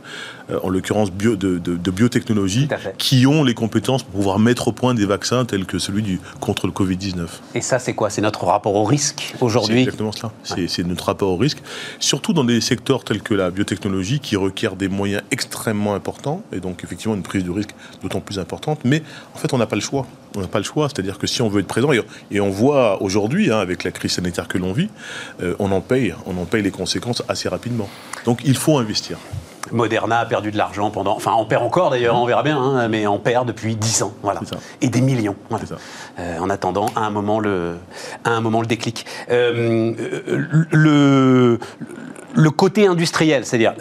euh, en l'occurrence bio, de, de, de, biotechnologie, qui ont les compétences pour pouvoir mettre au point des vaccins tels que celui du, contre le Covid-19. Et ça, c'est quoi? C'est notre rapport au risque aujourd'hui? C'est exactement cela. Ouais. C'est notre rapport au risque, surtout dans des secteurs tels que la biotechnologie, qui requièrent des moyens extrêmement importants, et donc effectivement une prise de risque d'autant plus importante, mais en fait, on n'a pas le choix. On n'a pas le choix, c'est-à-dire que si on veut être présent, et, et on voit aujourd'hui, hein, avec la crise sanitaire que l'on vit, euh, on en paye, on en paye les conséquences assez rapidement. Donc il faut investir. Moderna a perdu de l'argent pendant. Enfin, on perd encore d'ailleurs, on verra bien, hein, mais on perd depuis 10 ans. Voilà. Et des millions. Voilà. Euh, en attendant, à un moment, le, à un moment, le déclic. Euh, le, le côté industriel, c'est-à-dire,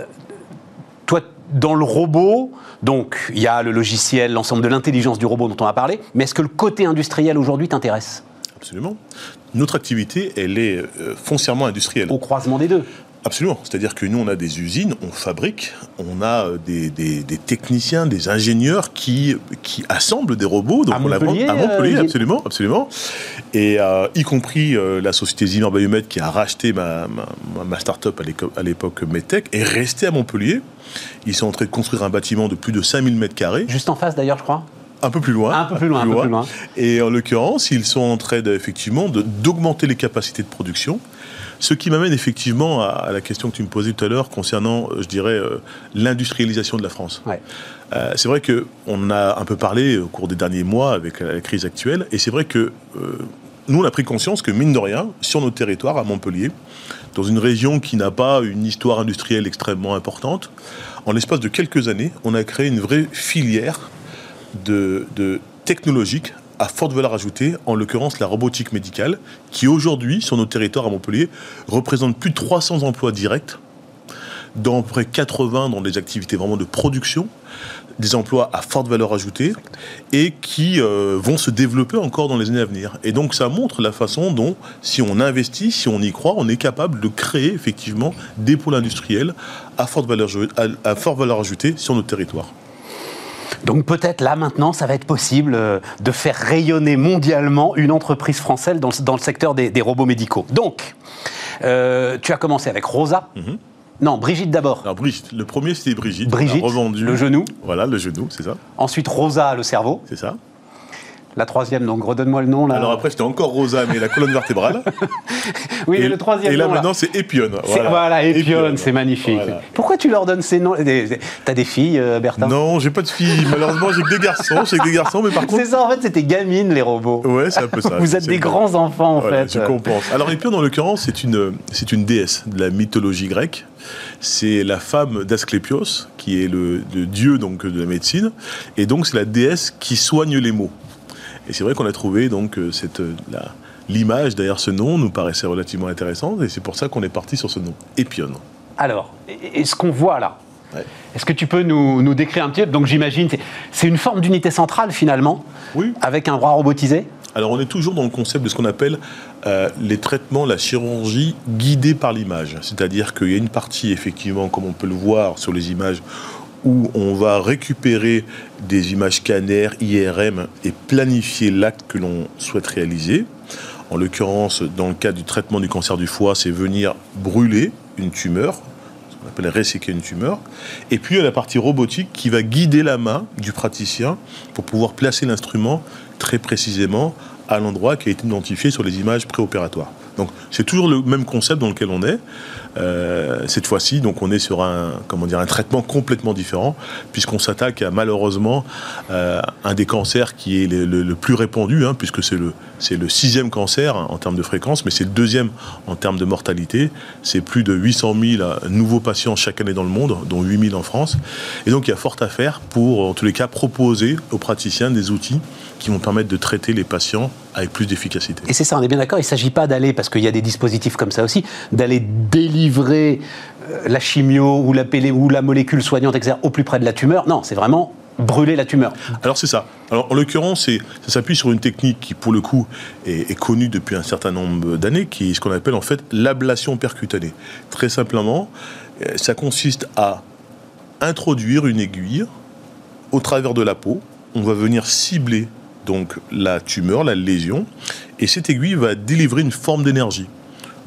toi, dans le robot, donc il y a le logiciel, l'ensemble de l'intelligence du robot dont on a parlé, mais est-ce que le côté industriel aujourd'hui t'intéresse? Absolument. Notre activité, elle est foncièrement industrielle. Au croisement des deux. Absolument. C'est-à-dire que nous, on a des usines, on fabrique, on a des, des, des techniciens, des ingénieurs qui, qui assemblent des robots. Donc à on Montpellier, à Montpellier, euh, absolument, absolument. Et euh, y compris euh, la société Zimmer Biomed qui a racheté ma, ma, ma start-up à l'époque Medtech est restée à Montpellier. Ils sont en train de construire un bâtiment de plus de 5000 mètres carrés. Juste en face d'ailleurs, je crois. Un peu plus loin. Un peu plus loin, un peu plus loin. Et en l'occurrence, ils sont en train de, effectivement d'augmenter les capacités de production. Ce qui m'amène effectivement à, la question que tu me posais tout à l'heure concernant, je dirais, euh, l'industrialisation de la France. Ouais. Euh, c'est vrai qu'on a un peu parlé au cours des derniers mois avec la crise actuelle, et c'est vrai que euh, nous, on a pris conscience que, mine de rien, sur notre territoire, à Montpellier, dans une région qui n'a pas une histoire industrielle extrêmement importante, en l'espace de quelques années, on a créé une vraie filière de, de technologique à forte valeur ajoutée, en l'occurrence la robotique médicale, qui aujourd'hui, sur notre territoire à Montpellier, représente plus de 300 emplois directs, dans près 80 dans des activités vraiment de production, des emplois à forte valeur ajoutée, et qui euh, vont se développer encore dans les années à venir. Et donc ça montre la façon dont, si on investit, si on y croit, on est capable de créer effectivement des pôles industriels à forte valeur, à, à forte valeur ajoutée sur notre territoire. Donc peut-être là maintenant, ça va être possible euh, de faire rayonner mondialement une entreprise française dans le, dans le secteur des, des, robots médicaux. Donc, euh, tu as commencé avec Rosa. Mm -hmm. Non, Brigitte d'abord. Alors Brigitte, le premier c'était Brigitte. Brigitte, revendu. le genou. Voilà, le genou, c'est ça. Ensuite Rosa, le cerveau. C'est ça. La troisième, donc redonne-moi le nom là. Alors après, c'était encore Rosa, mais la colonne vertébrale. oui, et le troisième. Et là, maintenant, c'est Épione. Voilà, voilà Épione, c'est magnifique. Pourquoi tu leur donnes ces noms? T'as des filles, euh, Bertin? Non, j'ai pas de filles. Malheureusement, j'ai que des garçons. J'ai des garçons, mais par contre. C'est ça, en fait, c'était gamines, les robots. Ouais, c'est un peu ça. Vous êtes des grands enfants, en fait. Je compense. Alors, Épione, en l'occurrence, c'est une, c'est une déesse de la mythologie grecque. C'est la femme d'Asclépios, qui est le, le, dieu donc de la médecine, et donc c'est la déesse qui soigne les maux. Et c'est vrai qu'on a trouvé donc euh, cette la, l'image derrière ce nom nous paraissait relativement intéressante, et c'est pour ça qu'on est parti sur ce nom, Épione. Alors, est-ce qu'on voit là Ouais. Est-ce que tu peux nous, nous, décrire un petit peu? Donc j'imagine, c'est une forme d'unité centrale finalement, oui. avec un bras robotisé? Alors on est toujours dans le concept de ce qu'on appelle euh, les traitements, la chirurgie guidée par l'image. C'est-à-dire qu'il y a une partie, effectivement, comme on peut le voir sur les images, où on va récupérer des images scanners, IRM, et planifier l'acte que l'on souhaite réaliser. En l'occurrence, dans le cas du traitement du cancer du foie, c'est venir brûler une tumeur, ce qu'on appelle resséquer une tumeur. Et puis il y a la partie robotique qui va guider la main du praticien pour pouvoir placer l'instrument très précisément à l'endroit qui a été identifié sur les images préopératoires. Donc c'est toujours le même concept dans lequel on est. Euh, cette fois-ci, donc on est sur un comment dire un traitement complètement différent puisqu'on s'attaque à malheureusement euh, un des cancers qui est le, plus répandu, hein, puisque c'est le c'est le sixième cancer en termes de fréquence, mais c'est le deuxième en termes de mortalité. C'est plus de 800 000 nouveaux patients chaque année dans le monde, dont 8 000 en France. Et donc il y a fort à faire pour, en tous les cas, proposer aux praticiens des outils qui vont permettre de traiter les patients avec plus d'efficacité. Et c'est ça, on est bien d'accord, il s'agit pas d'aller, parce qu'il y a des dispositifs comme ça aussi, d'aller délivrer la chimio ou la, molécule soignante etc., au plus près de la tumeur. Non, c'est vraiment brûler la tumeur. Alors c'est ça. Alors en l'occurrence, ça s'appuie sur une technique qui, pour le coup, est, est connue depuis un certain nombre d'années, qui est ce qu'on appelle en fait l'ablation percutanée. Très simplement, ça consiste à introduire une aiguille au travers de la peau. On va venir cibler donc la tumeur, la lésion, et cette aiguille va délivrer une forme d'énergie,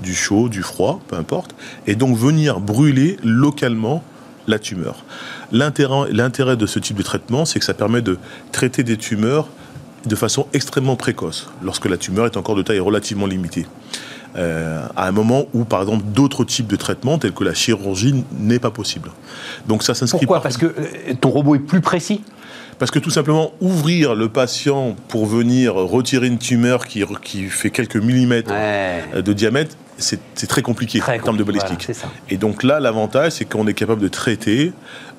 du chaud, du froid, peu importe, et donc venir brûler localement la tumeur. L'intérêt de ce type de traitement, c'est que ça permet de traiter des tumeurs de façon extrêmement précoce, lorsque la tumeur est encore de taille relativement limitée. Euh, à un moment où, par exemple, d'autres types de traitements, tels que la chirurgie, n'est pas possible. Donc ça s'inscrit. Pourquoi? Parce que ton robot est plus précis? Parce que tout simplement, ouvrir le patient pour venir retirer une tumeur qui, qui fait quelques millimètres ouais. de diamètre, c'est très compliqué très en termes de balistique. Voilà, et donc là, l'avantage, c'est qu'on est capable de traiter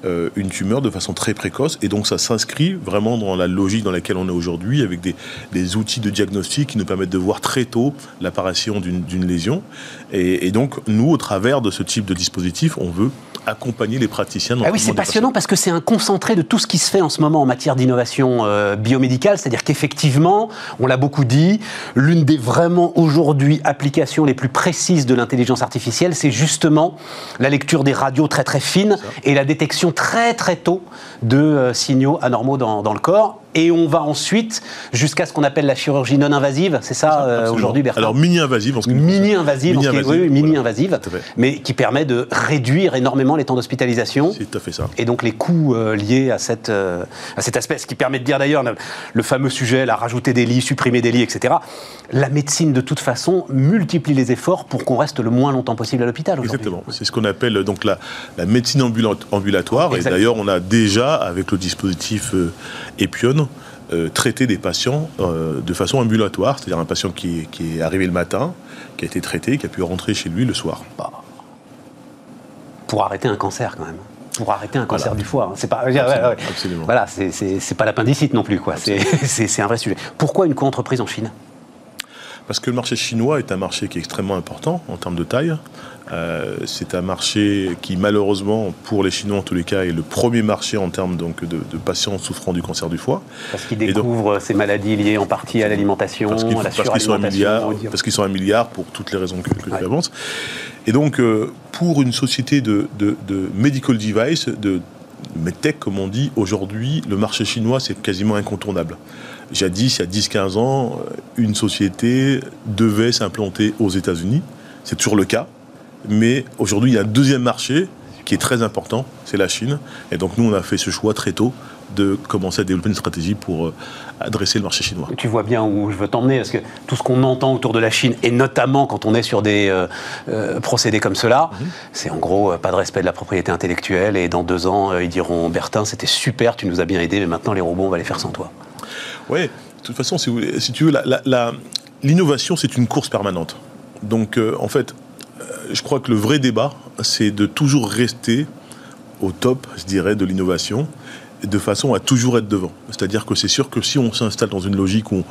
euh, une tumeur de façon très précoce. Et donc ça s'inscrit vraiment dans la logique dans laquelle on est aujourd'hui, avec des, des, outils de diagnostic qui nous permettent de voir très tôt l'apparition d'une lésion. Et, et, donc, nous, au travers de ce type de dispositif, on veut accompagner les praticiens dans ah oui, c'est passionnant parce que c'est un concentré de tout ce qui se fait en ce moment en matière d'innovation euh, biomédicale, c'est-à-dire qu'effectivement, on l'a beaucoup dit, l'une des vraiment aujourd'hui applications les plus précises de l'intelligence artificielle, c'est justement la lecture des radios très très fines et la détection très très tôt de euh, signaux anormaux dans, dans le corps et on va ensuite jusqu'à ce qu'on appelle la chirurgie non invasive, c'est ça, euh, aujourd'hui, Bertrand Alors mini-invasive, en ce mini-invasive, mini invasive, oui, mini-invasive, voilà. mais qui permet de réduire énormément les temps d'hospitalisation. C'est tout à fait ça. Et donc les coûts euh, liés à, cette, euh, à cet aspect, ce qui permet de dire d'ailleurs le fameux sujet, la rajouter des lits, supprimer des lits, etc. La médecine, de toute façon, multiplie les efforts pour qu'on reste le moins longtemps possible à l'hôpital. Exactement. C'est ce qu'on appelle donc la, la médecine ambulatoire. Exactement. Et d'ailleurs, on a déjà, avec le dispositif euh, Epion, euh, traiter des patients euh, de façon ambulatoire, c'est-à-dire un patient qui, qui, est arrivé le matin, qui a été traité, qui a pu rentrer chez lui le soir. Bah, pour arrêter un cancer quand même. Pour arrêter un cancer voilà. du foie. C'est pas, absolument, ouais, ouais. absolument. Voilà, c'est pas l'appendicite non plus, quoi. C'est un vrai sujet. Pourquoi une co-entreprise en Chine? Parce que le marché chinois est un marché qui est extrêmement important en termes de taille. Euh, c'est un marché qui, malheureusement, pour les Chinois en tous les cas, est le premier marché en termes donc, de, de patients souffrant du cancer du foie. Parce qu'ils découvrent donc, ces maladies liées en partie à l'alimentation, parce à la parce qu'ils sont un milliard, parce qu'ils sont un milliard pour toutes les raisons que, que ouais. tu avances. Et donc, euh, pour une société de, de, de medical device, de medtech comme on dit, aujourd'hui, le marché chinois c'est quasiment incontournable. Jadis, il y a 10-15 ans, une société devait s'implanter aux États-Unis. C'est toujours le cas. Mais aujourd'hui, il y a un deuxième marché qui est très important, c'est la Chine. Et donc nous, on a fait ce choix très tôt de commencer à développer une stratégie pour euh, adresser le marché chinois. Tu vois bien où je veux t'emmener, parce que tout ce qu'on entend autour de la Chine, et notamment quand on est sur des euh, euh, procédés comme cela, mhm. c'est en gros pas de respect de la propriété intellectuelle, et dans deux ans, ils diront Bertin, c'était super, tu nous as bien aidé, mais maintenant les robots, on va les faire sans toi. Oui, de toute façon, si, tu veux, l'innovation, c'est une course permanente. Donc, en fait, je crois que le vrai débat, c'est de toujours rester au top, je dirais, de l'innovation, de façon à toujours être devant. C'est-à-dire que c'est sûr que si on s'installe dans une logique où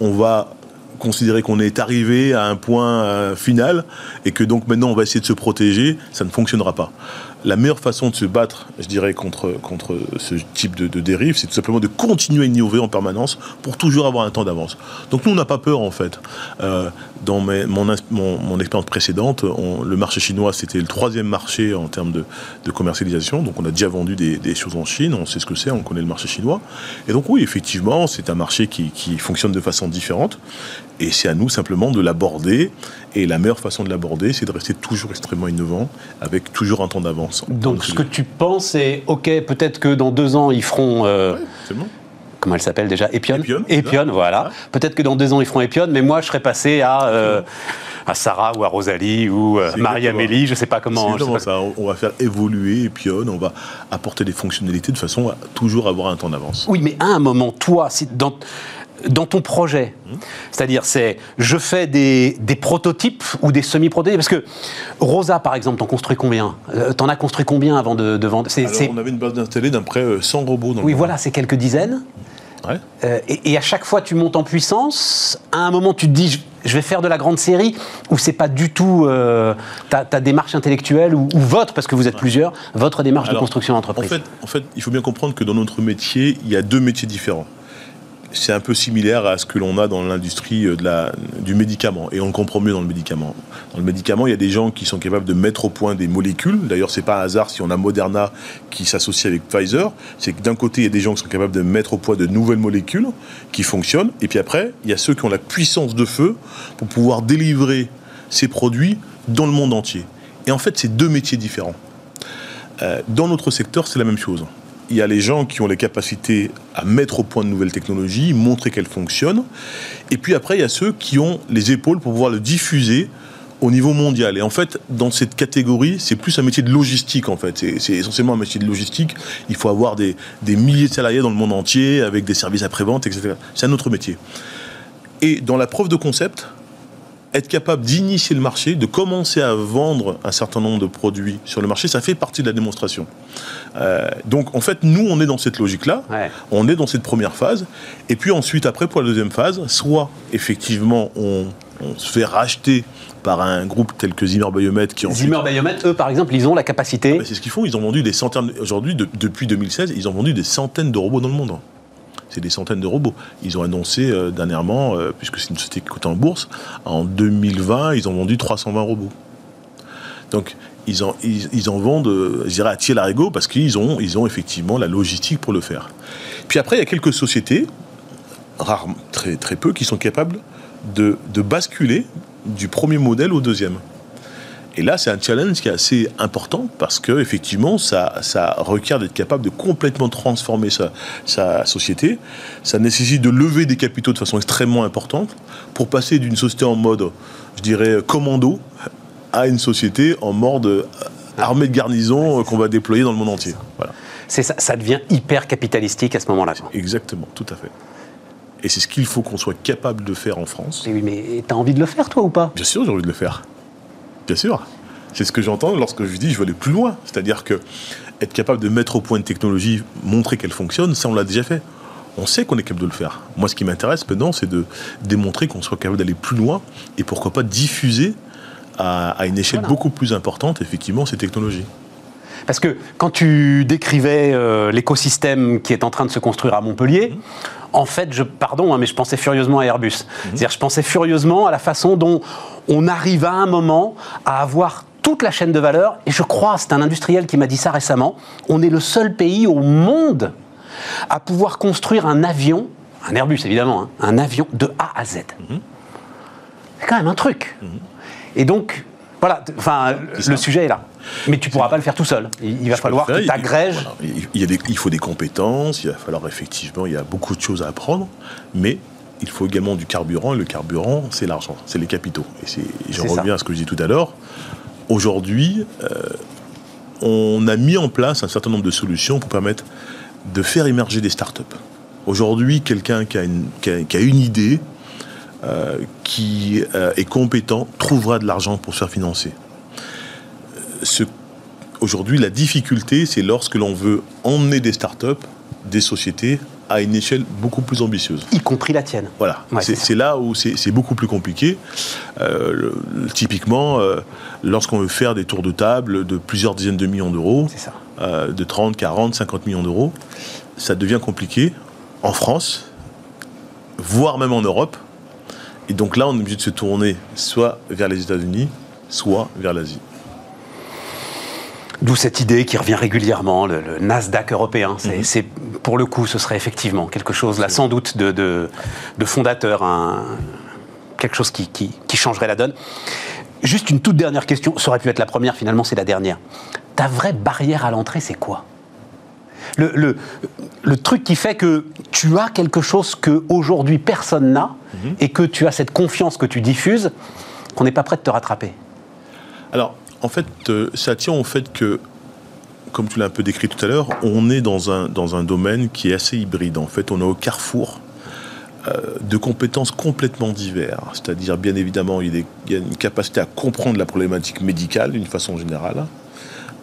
on va considérer qu'on est arrivé à un point euh, final et que donc maintenant on va essayer de se protéger, ça ne fonctionnera pas la meilleure façon de se battre, je dirais, contre, ce type de, dérive, c'est tout simplement de continuer à innover en permanence pour toujours avoir un temps d'avance. Donc nous, on n'a pas peur, en fait. Euh, dans mon, expérience précédente, le marché chinois, c'était le troisième marché en termes de, commercialisation. Donc on a déjà vendu des, choses en Chine, on sait ce que c'est, on connaît le marché chinois. Et donc oui, effectivement, c'est un marché qui fonctionne de façon différente. Et c'est à nous simplement de l'aborder. Et la meilleure façon de l'aborder, c'est de rester toujours extrêmement innovant, avec toujours un temps d'avance. Donc, ce que tu penses, c'est OK, peut-être que dans deux ans, ils feront. Euh, bon. Comment elle s'appelle déjà Epion Epion, voilà. Peut-être que dans deux ans, ils feront Epion, mais moi, je serais passé à. Euh, à Sarah ou à Rosalie ou euh, Marie-Amélie, je ne sais pas comment. Ça. On va faire évoluer Epion, on va apporter des fonctionnalités de façon à toujours avoir un temps d'avance. Oui, mais à un moment, toi, dans, dans ton projet. C'est-à-dire, c'est je fais des, prototypes ou des semi-prototypes. Parce que Rosa, par exemple, t'en construis combien? Euh, T'en as construit combien avant de, vendre? On avait une base d'installés d'un près 100 robots. Dans oui, voilà, c'est quelques dizaines. Euh, et, à chaque fois, tu montes en puissance. À un moment, tu te dis, je, vais faire de la grande série, ou c'est pas du tout euh, ta, démarche intellectuelle, ou, votre, parce que vous êtes plusieurs, votre démarche de construction d'entreprise. En fait, en fait, il faut bien comprendre que dans notre métier, il y a deux métiers différents c'est un peu similaire à ce que l'on a dans l'industrie euh, du médicament. Et on le comprend mieux dans le médicament. Dans le médicament, il y a des gens qui sont capables de mettre au point des molécules. D'ailleurs, c'est pas un hasard si on a Moderna qui s'associe avec Pfizer. C'est que d'un côté, il y a des gens qui sont capables de mettre au point de nouvelles molécules qui fonctionnent. Et puis après, il y a ceux qui ont la puissance de feu pour pouvoir délivrer ces produits dans le monde entier. Et en fait, c'est deux métiers différents. Euh, dans notre secteur, c'est la même chose il y a les gens qui ont les capacités à mettre au point de nouvelles technologies, montrer qu'elles fonctionnent. Et puis après, il y a ceux qui ont les épaules pour pouvoir le diffuser au niveau mondial. Et en fait, dans cette catégorie, c'est plus un métier de logistique, en fait. C'est essentiellement un métier de logistique. Il faut avoir des, des milliers de salariés dans le monde entier, avec des services après-vente, etc. C'est un autre métier. Et dans la preuve de concept, être capable d'initier le marché, de commencer à vendre un certain nombre de produits sur le marché, ça fait partie de la démonstration. Euh, donc en fait, nous, on est dans cette logique-là, on est dans cette première phase, et puis ensuite, après, pour la deuxième phase, soit effectivement, on, se fait racheter par un groupe tel que Zimmer Biomet qui. Zimmer Biomet, eux, par exemple, ils ont la capacité... Ah, c'est ce qu'ils font, ils ont vendu des centaines... Aujourd'hui, depuis 2016, ils ont vendu des centaines de robots dans le monde des centaines de robots. Ils ont annoncé euh, dernièrement, euh, puisque c'est une société qui cote en bourse, en 2020, ils ont vendu 320 robots. Donc, ils en, ils, en vendent, euh, je dirais, à tiers l'arigot parce qu'ils ont, ils effectivement la logistique pour le faire. Puis après, il y a quelques sociétés, rares, très, peu, qui sont capables de basculer du premier modèle au deuxième. Et là, c'est un challenge qui est assez important parce que effectivement, ça, ça requiert d'être capable de complètement transformer sa, sa, société. Ça nécessite de lever des capitaux de façon extrêmement importante pour passer d'une société en mode, je dirais, commando à une société en mode euh, armée de garnison qu'on va déployer dans le monde entier. Voilà. C'est ça, ça devient hyper capitalistique à ce moment-là. Exactement, tout à fait. Et c'est ce qu'il faut qu'on soit capable de faire en France. oui, mais tu as envie de le faire, toi, ou pas? Bien sûr, j'ai envie de le faire. Bien sûr? C'est ce que j'entends lorsque je dis je veux aller plus loin. C'est-à-dire que être capable de mettre au point une technologie, montrer qu'elle fonctionne, ça on l'a déjà fait. On sait qu'on est capable de le faire. Moi, ce qui m'intéresse maintenant, c'est de démontrer qu'on soit capable d'aller plus loin et pourquoi pas diffuser à, une échelle beaucoup plus importante, effectivement, ces technologies. Parce que quand tu décrivais euh, l'écosystème qui est en train de se construire à Montpellier, mhm. en fait, je, pardon, hein, mais je pensais furieusement à Airbus. Mhm. C'est-à-dire, je pensais furieusement à la façon dont on arrive à un moment à avoir toute la chaîne de valeur, et je crois, c'est un industriel qui m'a dit ça récemment, on est le seul pays au monde à pouvoir construire un avion, un Airbus évidemment, hein, un avion de A à Z. Mhm. C'est quand même un truc. Et donc, Voilà, enfin, le sujet est là. Mais tu ne pourras pas le faire tout seul. Il, va falloir que tu agrèges. Il, il, faut des compétences, il va falloir effectivement, il y a beaucoup de choses à apprendre, mais il faut également du carburant, et le carburant, c'est l'argent, c'est les capitaux. Et je reviens à ce que je disais tout à l'heure. Aujourd'hui, euh, on a mis en place un certain nombre de solutions pour permettre de faire émerger des startups. Aujourd'hui, quelqu'un qui, qui, a une idée, euh, qui euh, est compétent, trouvera de l'argent pour se faire financer. Aujourd'hui, la difficulté, c'est lorsque l'on veut emmener des startups, des sociétés, à une échelle beaucoup plus ambitieuse. Y compris la tienne. Voilà, c'est là où c'est beaucoup plus compliqué. Euh, typiquement, lorsqu'on veut faire des tours de table de plusieurs dizaines de millions d'euros, de 30, 40, 50 millions d'euros, ça devient compliqué en France, voire même en Europe. Et donc là, on est obligé de se tourner soit vers les États-Unis, soit vers l'Asie. D'où cette idée qui revient régulièrement, le, Nasdaq européen. Mhm. C'est, pour le coup, ce serait effectivement quelque chose, là, sans doute, de, de, fondateur, quelque chose qui, qui, changerait la donne. Juste une toute dernière question, ça aurait pu être la première, finalement, c'est la dernière. Ta vraie barrière à l'entrée, c'est quoi? Le, le, truc qui fait que tu as quelque chose que aujourd'hui personne n'a mhm. et que tu as cette confiance que tu diffuses, qu'on n'est pas prêt de te rattraper? Alors, en fait, euh, ça tient au fait que, comme tu l'as un peu décrit tout à l'heure, on est dans un, dans un domaine qui est assez hybride. En fait, on est au carrefour euh, de compétences complètement diverses. C'est-à-dire, bien évidemment, il, y a une capacité à comprendre la problématique médicale d'une façon générale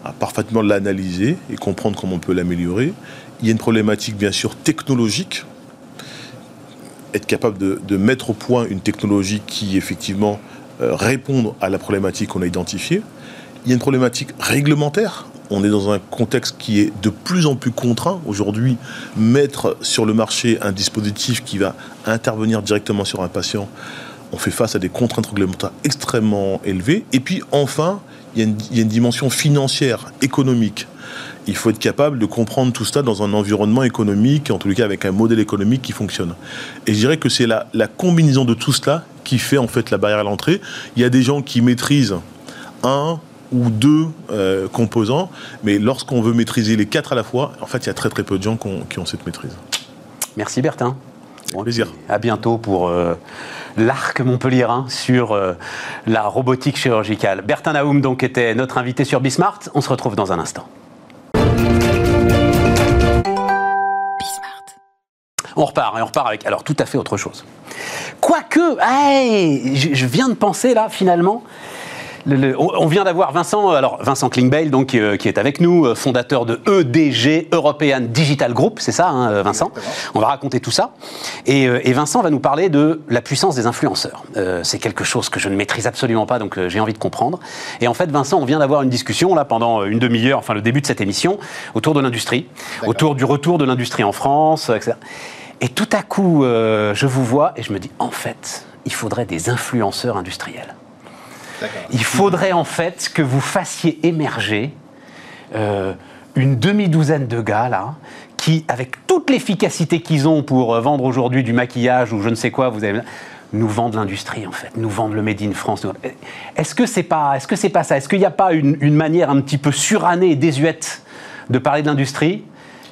à parfaitement l'analyser et comprendre comment on peut l'améliorer. Il y a une problématique bien sûr technologique, être capable de, mettre au point une technologie qui effectivement euh, répond à la problématique qu'on a identifiée. Il y a une problématique réglementaire. On est dans un contexte qui est de plus en plus contraint. Aujourd'hui, mettre sur le marché un dispositif qui va intervenir directement sur un patient, on fait face à des contraintes réglementaires extrêmement élevées. Et puis enfin, il y, a une, dimension financière, économique. Il faut être capable de comprendre tout cela dans un environnement économique, en les cas avec un modèle économique qui fonctionne. Et je dirais que c'est la, combinaison de tout cela qui fait en fait la barrière à l'entrée. Il y a des gens qui maîtrisent un ou deux euh, composants, mais lorsqu'on veut maîtriser les quatre à la fois, en fait, il y a très très peu de gens qui ont, cette maîtrise. Merci Bertin. Bon plaisir. À bientôt pour euh, l'arc montpelliérain sur euh, la robotique chirurgicale. Bertin Naoum donc était notre invité sur Bismart. On se retrouve dans un instant. On repart, et on repart avec alors tout à fait autre chose. Quoique, je viens de penser là finalement, on vient d'avoir Vincent, alors Vincent Klingbeil, donc euh, qui est avec nous, euh, fondateur de EDG European Digital Group, c'est ça, hein, Vincent? On va raconter tout ça. Euh, et, Vincent va nous parler de la puissance des influenceurs. c'est quelque chose que je ne maîtrise absolument pas, donc j'ai envie de comprendre. Et en fait, Vincent, on vient d'avoir une discussion là pendant une demi-heure, enfin le début de cette émission, autour de l'industrie, autour du retour de l'industrie en France, etc. Et tout à coup, je vous vois et je me dis, en fait, il faudrait des influenceurs industriels. Il faudrait en fait que vous fassiez émerger euh, une demi-douzaine de gars là, qui, avec toute l'efficacité qu'ils ont pour euh, vendre aujourd'hui du maquillage ou je ne sais quoi, vous avez nous vendent l'industrie en fait, nous vendent le Made in France. Est-ce que c'est pas, est-ce que c'est pas ça? Est-ce qu'il n'y a pas une, manière un petit peu surannée et désuète de parler de l'industrie?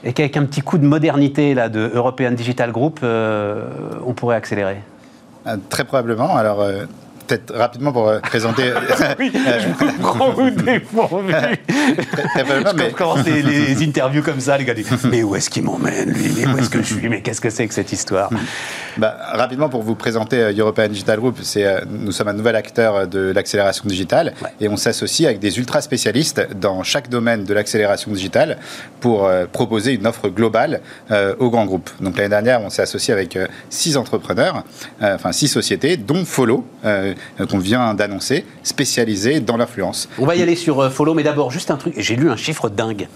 Et qu'avec un petit coup de modernité là de European Digital Group, euh, on pourrait accélérer? Très probablement. Alors, peut-être rapidement pour euh, présenter. oui, je vous prends au dépourvu. mais... Quand les, les interviews comme ça, les gars disent Mais où est-ce qu'il m'emmène, lui? Mais où est-ce que je suis? Mais qu'est-ce que c'est que cette histoire? Bah, Rapidement, pour vous présenter euh, European Digital Group, c'est, euh, nous sommes un nouvel acteur de l'accélération digitale et on s'associe avec des ultra spécialistes dans chaque domaine de l'accélération digitale pour proposer une offre globale aux grands groupes. Donc l'année dernière, on s'est associé avec six entrepreneurs, enfin six sociétés, dont Follow euh, qu'on vient d'annoncer, spécialisé dans l'influence. On va y aller sur euh, Follow, mais d'abord, juste un truc. J'ai lu un chiffre dingue.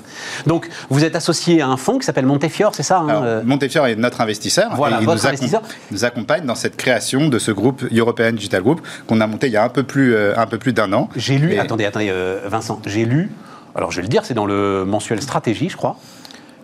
Donc, vous êtes associé à un fonds qui s'appelle Montefiore, c'est ça hein, euh Montefiore est notre investisseur. Voilà, il votre investisseur. nous accompagne dans cette création de ce groupe European Digital Group qu'on a monté il y a un peu plus, un peu plus d'un an. J'ai lu, attendez, attendez, Vincent, j'ai lu, alors je vais le dire, c'est dans le mensuel Stratégie, je crois,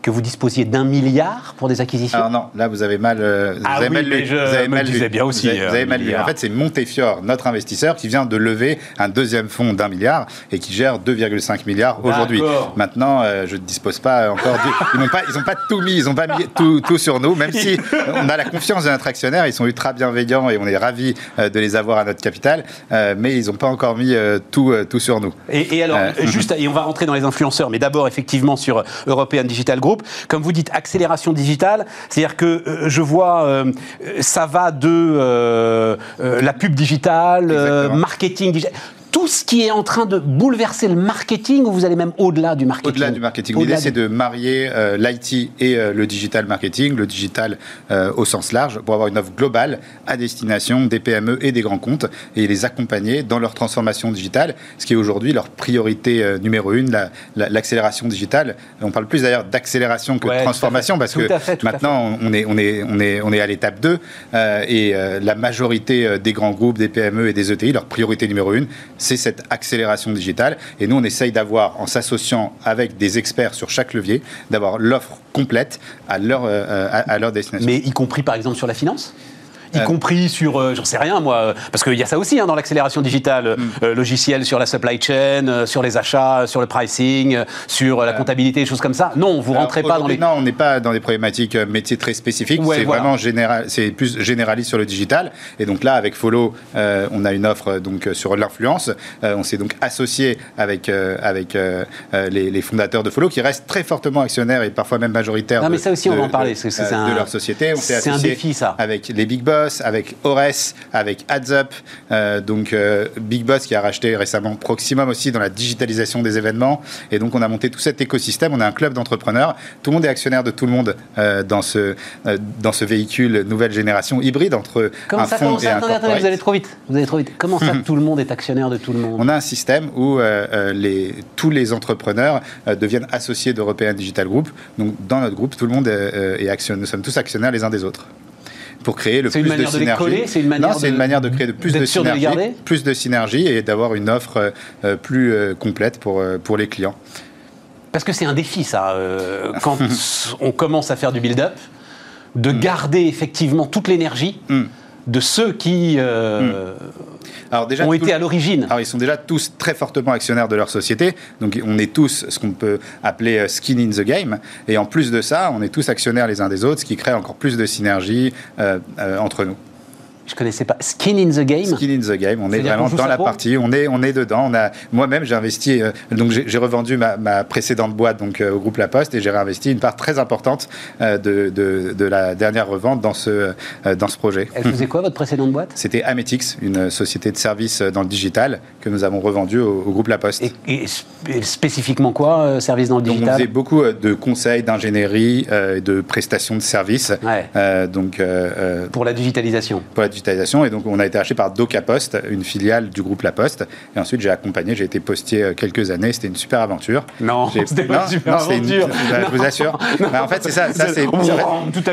que vous disposiez d'un milliard pour des acquisitions Alors non, là vous avez mal, euh, vous Ah avez oui, mal lu. je vous avez me mal disais lu. bien aussi, Vous avez, vous avez un mal lu. En fait, c'est Montefiore, notre investisseur, qui vient de lever un deuxième fonds d'un milliard et qui gère 2,5 milliards aujourd'hui. Maintenant, euh, je ne dispose pas encore. du- Ils n'ont pas, ils ont pas tout mis, ils n'ont pas mis tout, tout sur nous. Même si on a la confiance de notre actionnaire, ils sont ultra bienveillants et on est ravis euh, de les avoir à notre capital. euh, mais ils n'ont pas encore mis euh, tout, euh, tout sur nous. Et, et alors, Euh, juste, et on va rentrer dans les influenceurs, mais d'abord effectivement sur European Digital Group. Comme vous dites, accélération digitale, c'est-à-dire que euh, je vois, euh, ça va de euh, euh, la pub digitale, euh, marketing digital, tout ce qui est en train de bouleverser le marketing, ou vous allez même au-delà du marketing. Au-delà du marketing, l'idée c'est de marier euh, l'IT et euh, le digital marketing, le digital euh, au sens large, pour avoir une offre globale à destination des PME et des grands comptes et les accompagner dans leur transformation digitale, ce qui est aujourd'hui leur priorité numéro une, la- la- l'accélération digitale. On parle plus d'ailleurs d'accélération que Ouais, de transformation parce Tout que fait, maintenant on est, on, est, on, est, on est à l'étape 2 euh, et la majorité des grands groupes, des PME et des ETI, leur priorité numéro une, c'est cette accélération digitale. Et nous, on essaye d'avoir, en s'associant avec des experts sur chaque levier, d'avoir l'offre complète à leur, euh, à, destination. Mais y compris par exemple sur la finance? Y Euh, compris sur, euh, j'en sais rien moi, euh, parce qu'il y a ça aussi hein, dans l'accélération digitale, euh, Mm. logiciel sur la supply chain, sur les achats, sur le pricing, sur la comptabilité, des choses comme ça. Non, vous Alors, rentrez pas dans les... Non, on n'est pas dans des problématiques métiers très spécifiques. Ouais, c'est voilà. vraiment général, c'est plus généraliste sur le digital. Et donc là, avec Follow, on a une offre donc sur l'influence. On s'est donc associé avec avec les, les fondateurs de Follow, qui restent très fortement actionnaires et parfois même majoritaires. Non, mais ça aussi, on de- va en parler, de- c'est- c'est un- de leur société. On s'est un défi, ça. avec les Big Boss, avec Ores, avec AdsUp. Euh, donc euh, Big Boss qui a racheté récemment Proximum aussi dans la digitalisation des événements. Et donc on a monté tout cet écosystème. On a un club d'entrepreneurs. Tout le monde est actionnaire de tout le monde euh, dans ce euh, dans ce véhicule nouvelle génération hybride entre Comment un ça, fonds et ça un attendez, attendez, corporate. vous allez trop vite. Vous allez trop vite. Comment ça, tout le monde est actionnaire de tout le monde? On a un système où les, tous les entrepreneurs deviennent associés d'European Digital Group. Donc, dans notre groupe, tout le monde est, est actionnaire. Nous sommes tous actionnaires les uns des autres. Pour créer le C'est plus une manière de les synergie. coller C'est une manière non, c'est de- une manière de créer de plus de de synergie, plus de synergie et d'avoir une offre euh, euh, plus euh, complète pour, pour les clients. Parce que c'est un défi, ça. quand on commence à faire du build-up, de garder effectivement toute l'énergie Mm. de ceux qui euh, Alors déjà, ont été à l'origine. Alors, ils sont déjà tous très fortement actionnaires de leur société. Donc, on est tous ce qu'on peut appeler euh, skin in the game. Et en plus de ça, on est tous actionnaires les uns des autres, ce qui crée encore plus de synergie euh, euh, entre nous. Je connaissais pas. Skin in the game. Skin in the game, on est vraiment dans la partie, on est, on est dedans. On a, moi-même, j'ai investi, euh, donc j'ai revendu ma, ma précédente boîte donc, euh, au groupe La Poste et j'ai réinvesti une part très importante euh, de, de, de la dernière revente dans ce, dans ce projet. Elle faisait quoi, votre précédente boîte? C'était Ametix, une société de services dans le digital que nous avons revendue au, au groupe La Poste. et, et sp- et spécifiquement quoi, service dans le Donc on digital? faisait beaucoup de conseils, d'ingénierie, de prestations de services. Ouais. Donc Pour la digitalisation. pour la digitalisation. Et donc, on a été acheté par Doca Post, une filiale du groupe La Poste. Et ensuite, j'ai accompagné, j'ai été postier euh, quelques années. C'était une super aventure. Non, c'était pas Non, une super non, c'était une- aventure. je vous assure. Bah, en fait, c'est ça. ça c'est, Tout à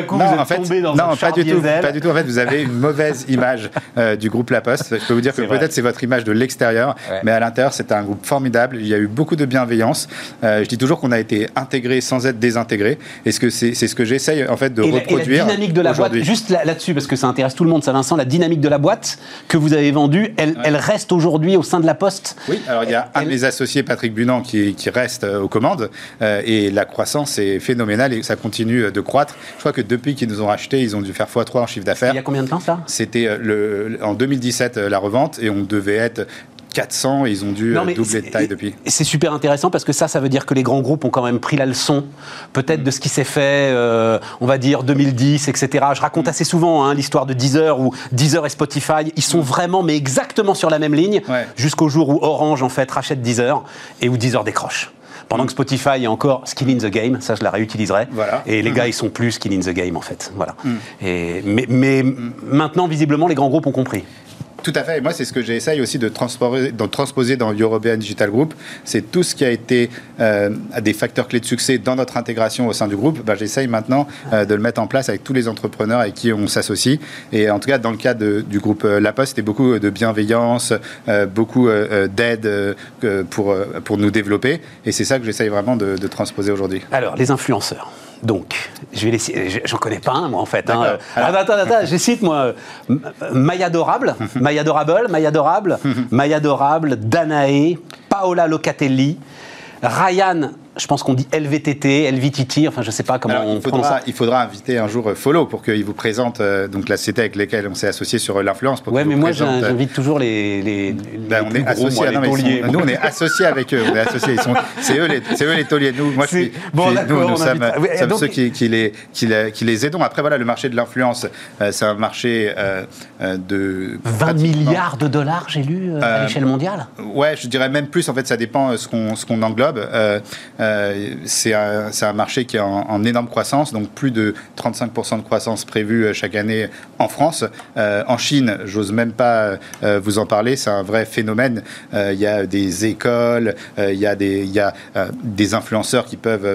coup, vous êtes en fait, tombé dans non, un pas du tout, pas du tout. En fait, vous avez une mauvaise image euh, du groupe La Poste. Je peux vous dire que peut-être c'est votre image de l'extérieur, Ouais. mais à l'intérieur, c'est un groupe formidable. Il y a eu beaucoup de bienveillance. Euh, je dis toujours qu'on a été intégré sans être désintégré. Et ce que c'est, c'est ce que j'essaye en fait de Et la, et la reproduire dynamique de la boîte, juste là- là-dessus, parce que ça intéresse tout le monde, ça Vincent, la dynamique de la boîte que vous avez vendue, elle, elle reste aujourd'hui au sein de la Poste? Oui, alors il y a un de mes associés, Patrick Bunan, qui, qui reste euh, aux commandes. euh, et la croissance est phénoménale et ça continue euh, de croître. Je crois que depuis qu'ils nous ont racheté, ils ont dû faire x3 en chiffre Il d'affaires. y a combien de temps ça? C'était en 2017 euh, la revente et on devait être 400 et ils ont dû Non, euh, doubler de taille depuis. C'est super intéressant parce que ça, ça veut dire que les grands groupes ont quand même pris la leçon, peut-être de ce qui s'est fait, euh, on va dire 2010, etc. Je raconte assez souvent hein, l'histoire de Deezer où Deezer et Spotify, ils sont vraiment, mais exactement sur la même ligne, Ouais. jusqu'au jour où Orange en fait rachète Deezer et où Deezer décroche. Pendant que Spotify est encore skin in the game, ça je la réutiliserai. Voilà. Et les gars, ils sont plus skin in the game en fait. Voilà. Et, mais mais maintenant, visiblement, les grands groupes ont compris. Tout à fait. Et moi, c'est ce que j'essaye aussi de transposer, dans European Digital Group. C'est tout ce qui a été euh, des facteurs clés de succès dans notre intégration au sein du groupe. Ben, j'essaye maintenant euh, de le mettre en place avec tous les entrepreneurs avec qui on s'associe. Et en tout cas, dans le cas du groupe euh, La Poste, c'était beaucoup de bienveillance, beaucoup d'aide pour, pour nous développer. Et c'est ça que j'essaye vraiment de transposer aujourd'hui. Alors, les influenceurs. Donc, je vais je- J'en connais pas un, moi, en fait. hein. Attends, attends, attends, je cite, moi, M- Maya Adorable, Maya Adorable, Maya Adorable, Maya Adorable, Danae, Paola Locatelli, Ryan, je pense qu'on dit LVTT, LVTT, enfin, je sais pas comment Alors, on il, faudra, ça. il faudra inviter un jour euh, Follow pour qu'il vous présente euh, donc la société avec laquelle on s'est associé sur euh, l'influence. qu'il mais moi, j'invite toujours les, les, Ben, les on est gros, associés, moi, ah les sont- nous on est associés avec eux, c'est eux les, c'est eux les tauliers. Nous, moi je suis, bon, je suis- d'accord, nous, nous sommes, invite- oui, sommes donc- ceux qui, qui les, qui, les, qui les aidons. Après voilà, le marché de l'influence, euh, c'est un marché euh, de 20 pratiquement- milliards de dollars, j'ai lu, à l'échelle mondiale. Ouais, je dirais même plus. En fait, ça dépend ce qu'on englobe. Euh, euh, c'est un, marché qui est en, en énorme croissance, donc plus de 35% de croissance prévue euh, chaque année en France. Euh, en Chine, j'ose même pas euh, vous en parler. C'est un vrai phénomène. Il y a des écoles, il y a des il y a des influenceurs qui peuvent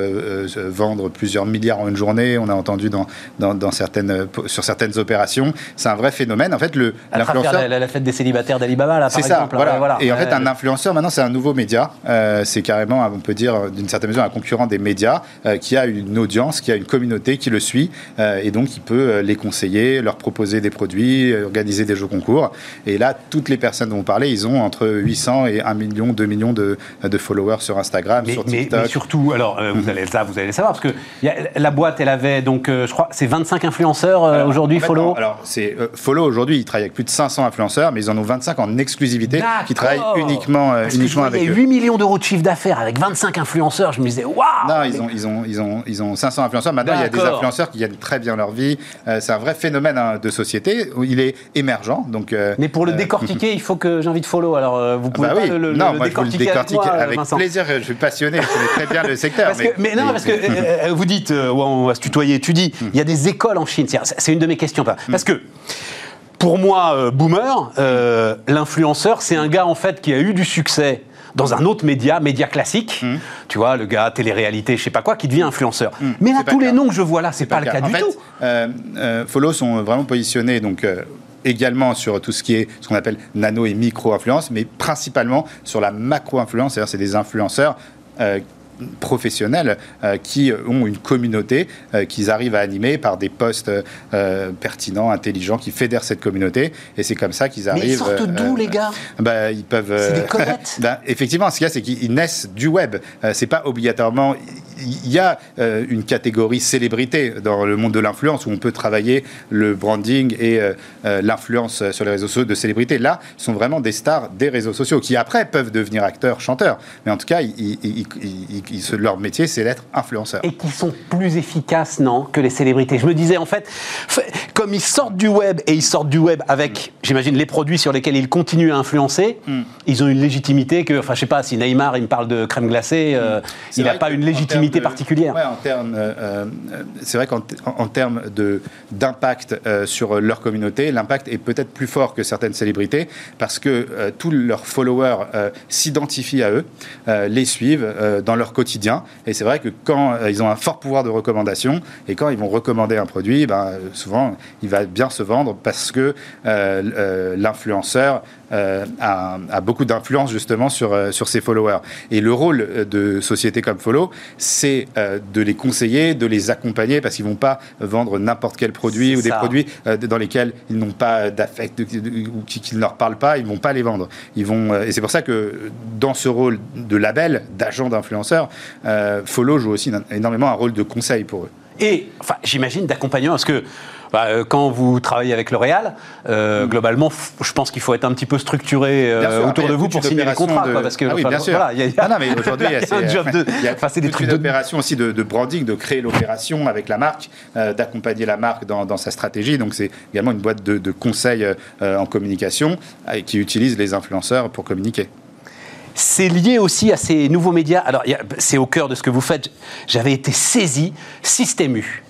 vendre plusieurs milliards en une journée. On a entendu dans, dans, dans certaines sur certaines opérations. C'est un vrai phénomène. En fait, le l'influenceur la, la fête des célibataires d'Alibaba, là, par c'est ça, exemple. voilà. Ouais, voilà. Et en fait, un influenceur, maintenant, c'est un nouveau média. C'est carrément, on peut dire, d'une certaine mesure, un concurrent des médias euh, qui a une audience, qui a une communauté qui le suit. euh, et donc, il peut euh, les conseiller, leur proposer des produits, organiser des jeux concours. Et là, toutes les personnes dont vous parlez, ils ont entre 800 et 1 million, 2 millions de, de followers sur Instagram, Mais, sur TikTok. mais surtout, alors euh, vous allez ça, vous allez le savoir, parce que y a- la boîte, elle avait donc, je crois, c'est 25 influenceurs aujourd'hui, en fait, follow. non. Alors, c'est Follow aujourd'hui, ils travaillent avec plus de 500 influenceurs, mais ils en ont 25 en exclusivité qui travaillent uniquement, uniquement avec eux. 8 millions d'euros de chiffre d'affaires avec 25 influenceurs, je me disais, waouh Non, ils ont, ils, ont, ils, ont, ils ont 500 influenceurs. Maintenant, il y a des influenceurs qui gagnent très bien leur vie. Euh, c'est un vrai phénomène hein, de société. où Il est émergent. Donc, euh, Mais pour le euh, décortiquer, il faut que j'invite follow. Alors, vous pouvez bah pas oui. le, non, le moi, je vous le décortiquer avec décortique moi, avec, plaisir. Je suis passionné. Je connais très bien le secteur. Parce que, mais non, parce que vous dites, on va se tutoyer, tu dis, Hmm. il y a des écoles en Chine. C'est- C'est une de mes questions. Parce que, pour moi, euh, boomer, euh, l'influenceur, c'est un gars, en fait, qui a eu du succès dans un autre média, média classique, Hmm. tu vois, le gars, télé-réalité, je sais pas quoi, qui devient influenceur. Mais là, pas tous le les noms que je vois là, c'est pas, le cas en du fait, tout. euh, euh, Follow sont vraiment positionnés donc euh, également sur tout ce qui est ce qu'on appelle nano et micro influence, mais principalement sur la macro influence. C'est-à-dire c'est des influenceurs. Professionnels euh, qui ont une communauté euh, qu'ils arrivent à animer par des posts euh, pertinents, intelligents, qui fédèrent cette communauté. Et c'est comme ça qu'ils Mais arrivent. ils sortent d'où, les gars? bah, ils peuvent. C'est des ben, effectivement, ce qu'il y a, c'est qu'ils naissent du web. C'est pas obligatoirement. Il y a euh, une catégorie célébrité dans le monde de l'influence où on peut travailler le branding et euh, euh, l'influence sur les réseaux sociaux de célébrités. Là, ce sont vraiment des stars des réseaux sociaux qui après peuvent devenir acteurs, chanteurs. Mais en tout cas, ils- ils- ils- leur métier, c'est d'être influenceur. et qui sont plus efficaces, non, que les célébrités. Je me disais, en fait, comme ils sortent du web et ils sortent du web avec, j'imagine, les produits sur lesquels ils continuent à influencer, Hmm. ils ont une légitimité que, enfin, je sais pas, si Neymar, il me parle de crème glacée, euh, C'est il n'a pas une légitimité de- particulière. ouais, en termes, euh, euh, c'est vrai qu'en en, termes de d'impact euh, sur leur communauté, l'impact est peut-être plus fort que certaines célébrités parce que euh, tous leurs followers s'identifient à eux, les suivent dans leur quotidien. Et c'est vrai que quand ils ont un fort pouvoir de recommandation et quand ils vont recommander un produit, ben, souvent il va bien se vendre parce que l'influenceur euh, a, a beaucoup d'influence justement sur, euh, sur ses followers. Et le rôle euh, de sociétés comme Follow, c'est euh, de les conseiller, de les accompagner, parce qu'ils vont pas vendre n'importe quel produit ou des produits dans lesquels ils n'ont pas d'affect ou qui, qui ne leur parlent pas, ils vont pas les vendre. Ils vont, et c'est pour ça que dans ce rôle de label, d'agent d'influenceur, Follow joue aussi énormément un rôle de conseil pour eux. Et, enfin, j'imagine d'accompagnement, parce que bah, euh, quand vous travaillez avec L'Oréal, euh, globalement, f- je pense qu'il faut être un petit peu structuré euh, sûr, autour de vous pour signer les contrats, de- quoi, parce que Ah oui, enfin, bien sûr. voilà, il y a- y a- Non, non, mais aujourd'hui, il y a job de, il y a enfin, c'est des trucs une de aussi de, branding, de créer l'opération avec la marque, euh, d'accompagner la marque dans, dans sa stratégie. Donc c'est également une boîte de, conseils en communication qui utilise les influenceurs pour communiquer. C'est lié aussi à ces nouveaux médias. Alors, c'est au cœur de ce que vous faites. J'avais été saisi, Système U.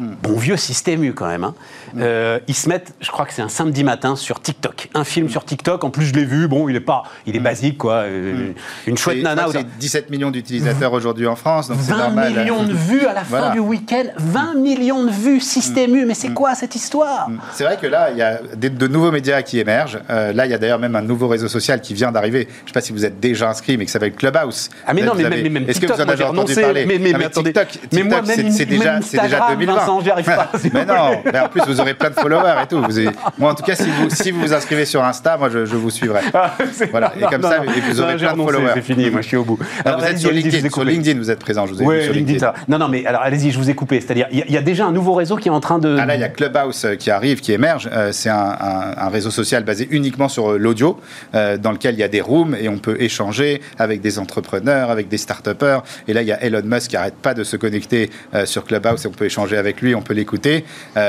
Bon vieux Système U quand même. hein. Euh, ils se mettent, je crois que c'est un samedi matin, sur TikTok. Un film sur TikTok. En plus, je l'ai vu. Bon, il est pas, il est basique, quoi. Euh, Une chouette nana. C'est 17 millions d'utilisateurs aujourd'hui en France, donc c'est 20 normal. millions de vues à la fin Voilà. du week-end. 20 millions de vues, système U. Mais c'est quoi cette histoire C'est vrai que là, il y a de nouveaux médias qui émergent. Euh, là, il y a d'ailleurs même un nouveau réseau social qui vient d'arriver. Je ne sais pas si vous êtes déjà inscrit, mais qui s'appelle Clubhouse. Ah mais non, mais, avez- mais même Est-ce que TikTok, vous en avez entendu parler Mais, mais, Non, mais attendez, TikTok, même, c'est- déjà, même déjà Instagram, 2020. Vincent, j'y arrive pas. s'il vous mais non, mais en plus vous aurez plein de followers et tout. Vous avez- Moi, en tout cas, si vous si vous, vous inscrivez sur Insta, moi, je, je vous suivrai. Ah, Voilà, et comme ça, vous aurez plein de followers. C'est fini, moi je suis au bout. Alors, vous êtes sur LinkedIn, sur coupé. LinkedIn, vous êtes présent. Je vous ai Oui, vu sur LinkedIn, ça. Non, non, mais alors allez-y, je vous ai coupé. C'est-à-dire, il y, a- il y a déjà un nouveau réseau qui est en train de. Ah là, il y a Clubhouse euh, qui arrive, qui émerge. Euh, c'est un, un- un réseau social basé uniquement sur euh, l'audio, euh, dans lequel il y a des rooms et on peut échanger avec des entrepreneurs, avec des start-upers. Et là, il y a Elon Musk qui arrête pas de se connecter euh, sur Clubhouse et on peut échanger avec lui, on peut l'écouter.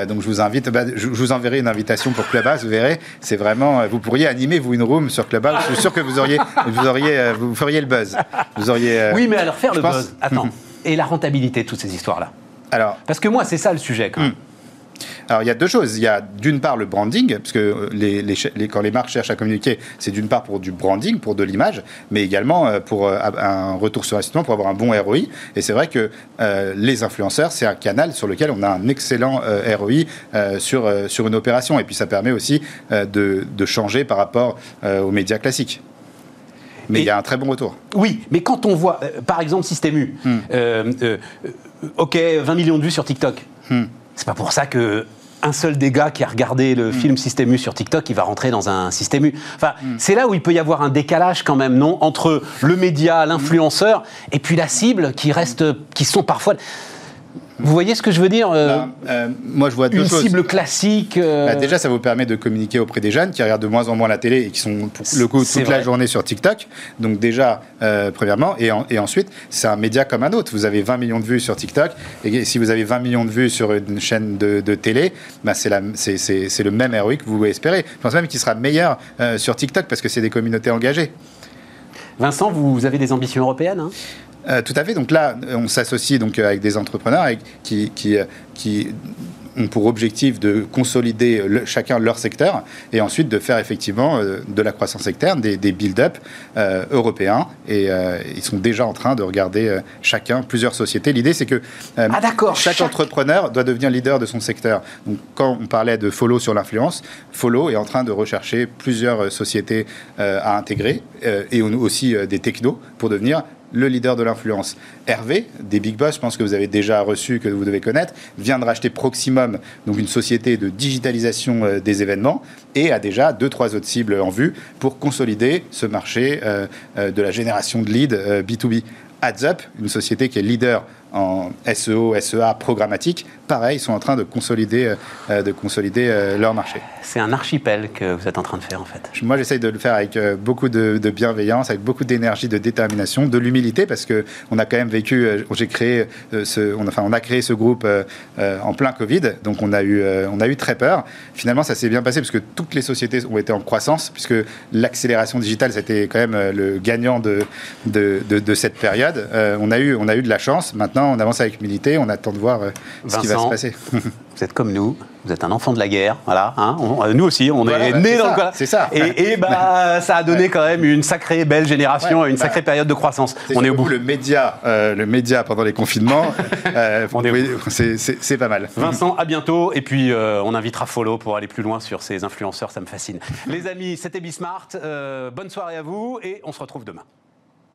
Donc, je vous invite, bah, je, je vous enverrai une invitation pour Clubhouse. Vous verrez, c'est vraiment, euh, vous pourriez animer vous une room sur Clubhouse. Je suis sûr que vous auriez, vous auriez, euh, vous feriez le buzz. Vous auriez. euh, Oui, mais alors faire le pense- buzz. Attends. Et la rentabilité de toutes ces histoires-là? Alors, Parce que moi, c'est ça le sujet, quand même. Alors, il y a deux choses. Il y a d'une part le branding, parce que euh, les, les ch- les- quand les marques cherchent à communiquer, c'est d'une part pour du branding, pour de l'image, mais également euh, pour euh, un retour sur investissement, pour avoir un bon ROI. Et c'est vrai que euh, les influenceurs, c'est un canal sur lequel on a un excellent euh, ROI euh, sur, sur une opération. Et puis, ça permet aussi de, de changer par rapport aux médias classiques. Mais Et- il y a un très bon retour. Oui, mais quand on voit, par exemple, Système U, Hmm. ok, 20 millions de vues sur TikTok. Hmm. C'est pas pour ça que un seul des gars qui a regardé le film Système U sur TikTok, il va rentrer dans un Système U. Enfin, c'est là où il peut y avoir un décalage quand même, non, entre le média, l'influenceur, et puis la cible qui reste, qui sont parfois. Vous voyez ce que je veux dire euh, Ben, euh, moi, je vois deux Une choses. cible classique. euh, Bah, déjà, ça vous permet de communiquer auprès des jeunes qui regardent de moins en moins la télé et qui sont pour le coup toute la journée sur TikTok. Donc déjà, premièrement, et, en- et ensuite, c'est un média comme un autre. Vous avez 20 millions de vues sur TikTok et si vous avez 20 millions de vues sur une chaîne de, de télé, bah, c'est le même ROI que vous espérez. Je pense même qu'il sera meilleur sur TikTok parce que c'est des communautés engagées. Vincent, vous avez des ambitions européennes hein? Euh, tout à fait. Donc là, on s'associe donc euh, avec des entrepreneurs avec- qui, qui, euh, qui ont pour objectif de consolider le- chacun leur secteur et ensuite de faire effectivement euh, de la croissance externe, des, des build-up euh, européens. Et euh, ils sont déjà en train de regarder euh, chacun plusieurs sociétés. L'idée, c'est que euh, Ah, chaque, Chaque- entrepreneur doit devenir leader de son secteur. Donc, quand on parlait de Follow sur l'influence, Follow est en train de rechercher plusieurs euh, sociétés euh, à intégrer euh, et aussi euh, des technos pour devenir le leader de l'influence. Hervé, des Big Boss, je pense que vous avez déjà reçu, que vous devez connaître, vient de racheter Proximum, donc une société de digitalisation euh, des événements, et a déjà deux, trois autres cibles en vue pour consolider ce marché euh, euh, de la génération de leads euh, B2B. AdsUp, une société qui est leader en SEO, SEA programmatique, pareil, ils sont en train de consolider, euh, euh, de consolider euh, leur marché. C'est un archipel que vous êtes en train de faire en fait. Moi, j'essaye de le faire avec euh, beaucoup de, de bienveillance, avec beaucoup d'énergie, de détermination, de l'humilité, parce que on a quand même vécu. J'ai créé ce, on, enfin, on a créé ce groupe en plein Covid, donc on a eu, on a eu très peur. Finalement, ça s'est bien passé parce que toutes les sociétés ont été en croissance, puisque l'accélération digitale, c'était quand même le gagnant de, de, de- de cette période. On a eu, on a eu de la chance. Maintenant, on avance avec humilité. On attend de voir euh, ce qui va se passer. Vous êtes comme nous, vous êtes un enfant de la guerre, voilà. hein, on- euh, nous aussi, on Voilà, est bah, nés c'est dans ça, le. c'est ça. Et, et bah, ça a donné quand même une sacrée belle génération, Ouais, une bah, sacrée période de croissance. On est au bout. le média, euh, le média pendant les confinements. euh, c'est- pas mal. Vincent, à bientôt. Et puis, euh, on invitera Follow pour aller plus loin sur ces influenceurs, ça me fascine. Les amis, c'était Bismart. Bonne soirée à vous et on se retrouve demain.